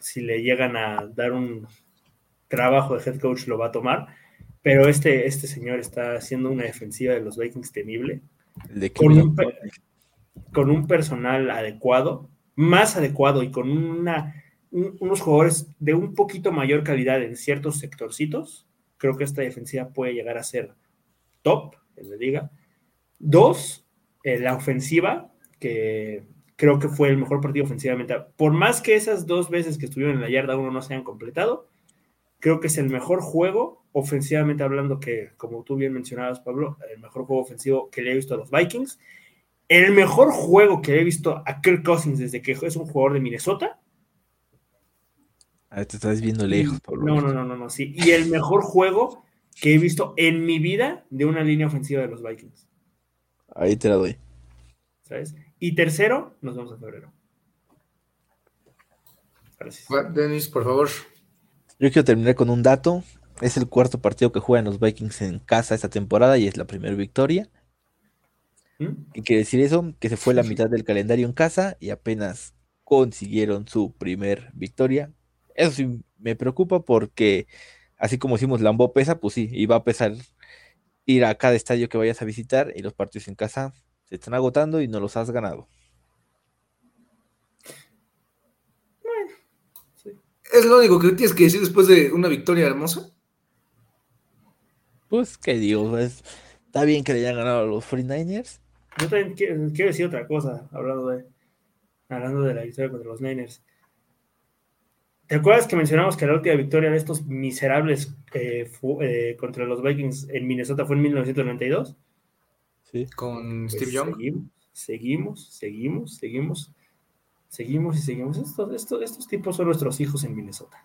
si le llegan a dar un trabajo de head coach, lo va a tomar. Pero este, este señor está haciendo una defensiva de los Vikings temible. de con un, con un personal adecuado, más adecuado y con una, un- unos jugadores de un poquito mayor calidad en ciertos sectorcitos, creo que esta defensiva puede llegar a ser top en la liga. Dos, eh, la ofensiva, que creo que fue el mejor partido ofensivamente. Por más que esas dos veces que estuvieron en la yarda uno no se hayan completado, creo que es el mejor juego, ofensivamente hablando, que como tú bien mencionabas, Pablo, el mejor juego ofensivo que le he visto a los Vikings. El mejor juego que he visto a Kirk Cousins desde que es un jugador de Minnesota. Ah, te estás viendo lejos, Pablo. No, no, no, no, no, sí. Y el mejor juego que he visto en mi vida de una línea ofensiva de los Vikings. Ahí te la doy. ¿Sabes? Y tercero, nos vamos a febrero. Gracias. Denis, por favor. Yo quiero terminar con un dato. Es el cuarto partido que juegan los Vikings en casa esta temporada y es la primera victoria. ¿Mm? ¿Qué quiere decir eso? Que se fue la mitad del calendario en casa y apenas consiguieron su primer victoria. Eso sí me preocupa porque así como hicimos Lambo pesa, pues sí, iba a pesar ir a cada estadio que vayas a visitar y los partidos en casa se están agotando y no los has ganado. Es lo único que tienes que decir después de una victoria hermosa. Pues, ¿qué digo? Es- está bien que le hayan ganado a los 49ers. Yo también quiero, quiero decir otra cosa, hablando de, hablando de la victoria contra los Niners. ¿Te acuerdas que mencionamos que la última victoria de estos miserables eh, fu- eh, contra los Vikings en Minnesota fue en 1992? Sí. Con Pues Steve Young. Seguimos, seguimos, seguimos, seguimos, seguimos y seguimos. Estos, estos, estos tipos son nuestros hijos en Minnesota.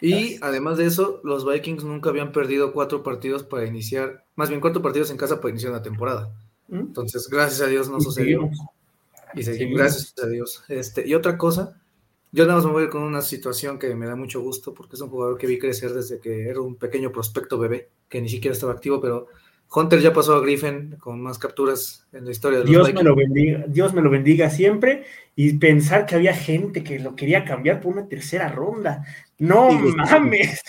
Y además de eso, los Vikings nunca habían perdido cuatro partidos para iniciar, más bien cuatro partidos en casa para iniciar una temporada. ¿Mm? Entonces, gracias a Dios no Y sucedió. seguimos. Y seguimos, Seguimos. gracias a Dios. Este, y otra cosa, yo nada más me voy a ir con una situación que me da mucho gusto, porque es un jugador que vi crecer desde que era un pequeño prospecto bebé, que ni siquiera estaba activo, pero Hunter ya pasó a Griffin con más capturas en la historia de los Dios me lo bendiga, Dios me lo bendiga siempre y pensar que había gente que lo quería cambiar por una tercera ronda. No mames,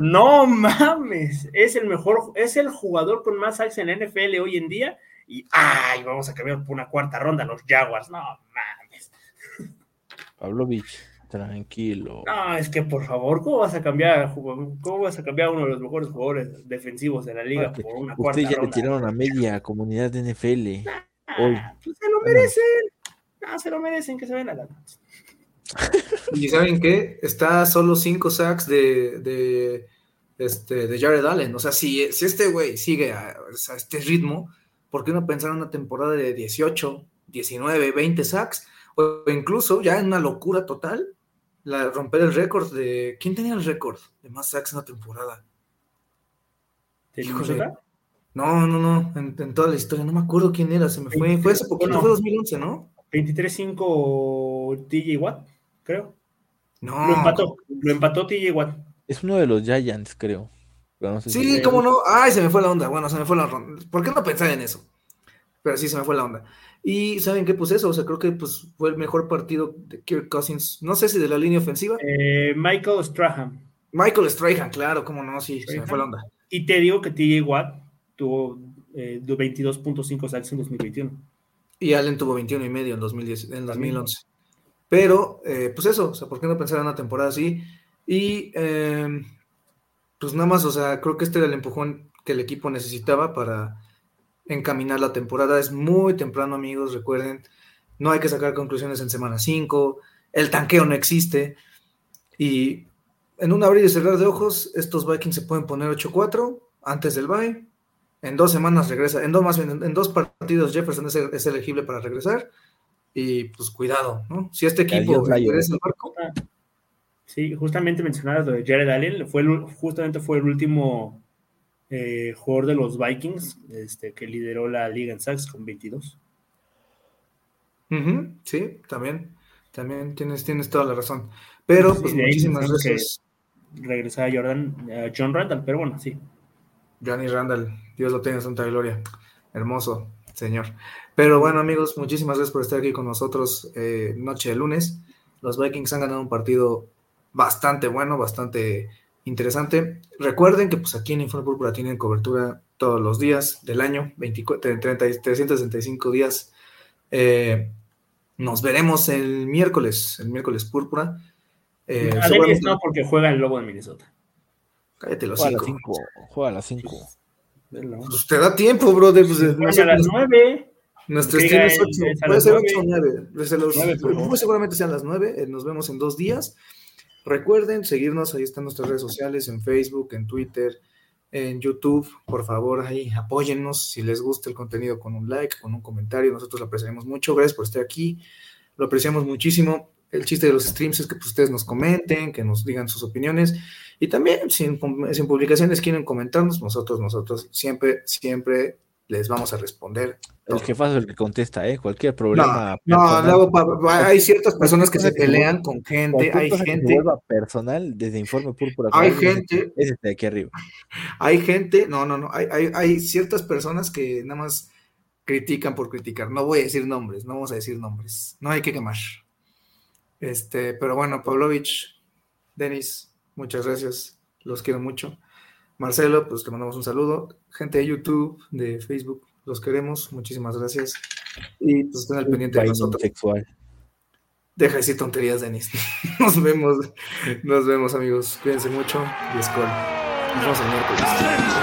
no mames. Es el mejor, es el jugador con más sacks en la NFL hoy en día y ay, vamos a cambiar por una cuarta ronda los Jaguars. No mames. Pavlovich, tranquilo. No, es que por favor, ¿cómo vas a cambiar, cómo vas a cambiar a uno de los mejores jugadores defensivos de la liga por una cuarta Ustedes ya le tiraron a media comunidad de NFL. hoy. Ah, pues se lo merecen. No, se lo merecen que se ven a la Y ¿saben qué? Está solo cinco sacks de, de, este, de Jared Allen. O sea, si, si este güey sigue a, a este ritmo, ¿por qué no pensar en una temporada de 18, 19, 20 sacks? O incluso, ya en una locura total, la, romper el récord de... ¿Quién tenía el récord de más sacks en una temporada? ¿De Híjole. No, no, no, en, en toda la historia, no me acuerdo quién era, se me fue. Fue hace poquito, Bueno. fue 2011, ¿no? 23-5 TJ Watt, creo. No. Lo empató, lo empató TJ Watt. Es uno de los Giants, creo. Pero no sé si- Sí, cómo no. Ay, se me fue la onda. Bueno, se me fue la onda. ¿Por qué no pensar en eso? Pero sí, se me fue la onda. Y ¿saben qué? Pues eso, o sea, creo que pues, fue el mejor partido de Kirk Cousins. No sé si de la línea ofensiva. Eh, Michael Strahan. Michael Strahan, claro, cómo no, sí, se me fue la onda. Y te digo que TJ Watt tuvo eh, 22.5 sacks en 2021. Y Allen tuvo 21 y medio en, 2010, en 2011. Pero, eh, pues eso, o sea, ¿por qué no pensar en una temporada así? Y, eh, pues nada más, o sea, creo que este era el empujón que el equipo necesitaba para encaminar la temporada. Es muy temprano, amigos, recuerden, no hay que sacar conclusiones en semana 5, el tanqueo no existe. Y en un abrir y cerrar de ojos, estos Vikings se pueden poner 8-4 antes del bye. En dos semanas regresa, en dos, más bien, en dos partidos Jefferson es, es elegible para regresar. Y pues cuidado, ¿no? Si este equipo endereza el barco, Sí, justamente mencionabas lo de Jared Allen, fue el- justamente fue el último eh, jugador de los Vikings este, que lideró la liga en sacks con 22. Ujú, sí, también, también tienes, tienes toda la razón. Pero Sí, pues muchísimas gracias, Regresaba Jordan, eh, John Randall, pero bueno, sí. Johnny Randall. Dios lo tenga en santa gloria. Hermoso, señor. Pero bueno, amigos, muchísimas gracias por estar aquí con nosotros eh, noche de lunes. Los Vikings han ganado un partido bastante bueno, bastante interesante. Recuerden que pues aquí en Informe Púrpura tienen cobertura todos los días del año, 24, 30, 365 días. Eh, nos veremos el miércoles, el miércoles Púrpura. Eh, a seguramente- no, porque juega el Lobo de Minnesota. Cállate los Juega a las cinco. 5. Juega a las 5. Verlo. Pues te da tiempo, brother. Pues, a las 9. Nuestro stream es el- 8, es a puede las ser nueve. 8 o 9. Desde los, Nueve, por favor. muy seguramente sean las 9. nos vemos en dos días. Recuerden seguirnos, ahí están nuestras redes sociales, en Facebook, en Twitter, en YouTube. Por favor, ahí apóyennos si les gusta el contenido con un like, con un comentario. Nosotros lo apreciaremos mucho. Gracias por estar aquí. Lo apreciamos muchísimo. El chiste de los streams es que pues, ustedes nos comenten, que nos digan sus opiniones. Y también, si en, si en publicaciones quieren comentarnos, nosotros, nosotros siempre, siempre les vamos a responder. El jefazo es el que contesta, ¿eh? Cualquier problema. No, no pa- hay ciertas personas que se pelean con gente, hay gente, personal desde Informe Púrpura. hay gente, Es este de aquí arriba. hay gente, no, no, no, hay, hay, hay ciertas personas que nada más critican por criticar. No voy a decir nombres, no vamos a decir nombres, no hay que quemar. Este, pero bueno, Pavlovich, Denis, muchas gracias, los quiero mucho. Marcelo, pues te mandamos un saludo. Gente de YouTube, de Facebook, los queremos, muchísimas gracias. Y pues estén al pendiente de nosotros. sexual. Deja de decir tonterías, Denis. Nos vemos, nos vemos, amigos. Cuídense mucho y Skol. Nos vemos el miércoles.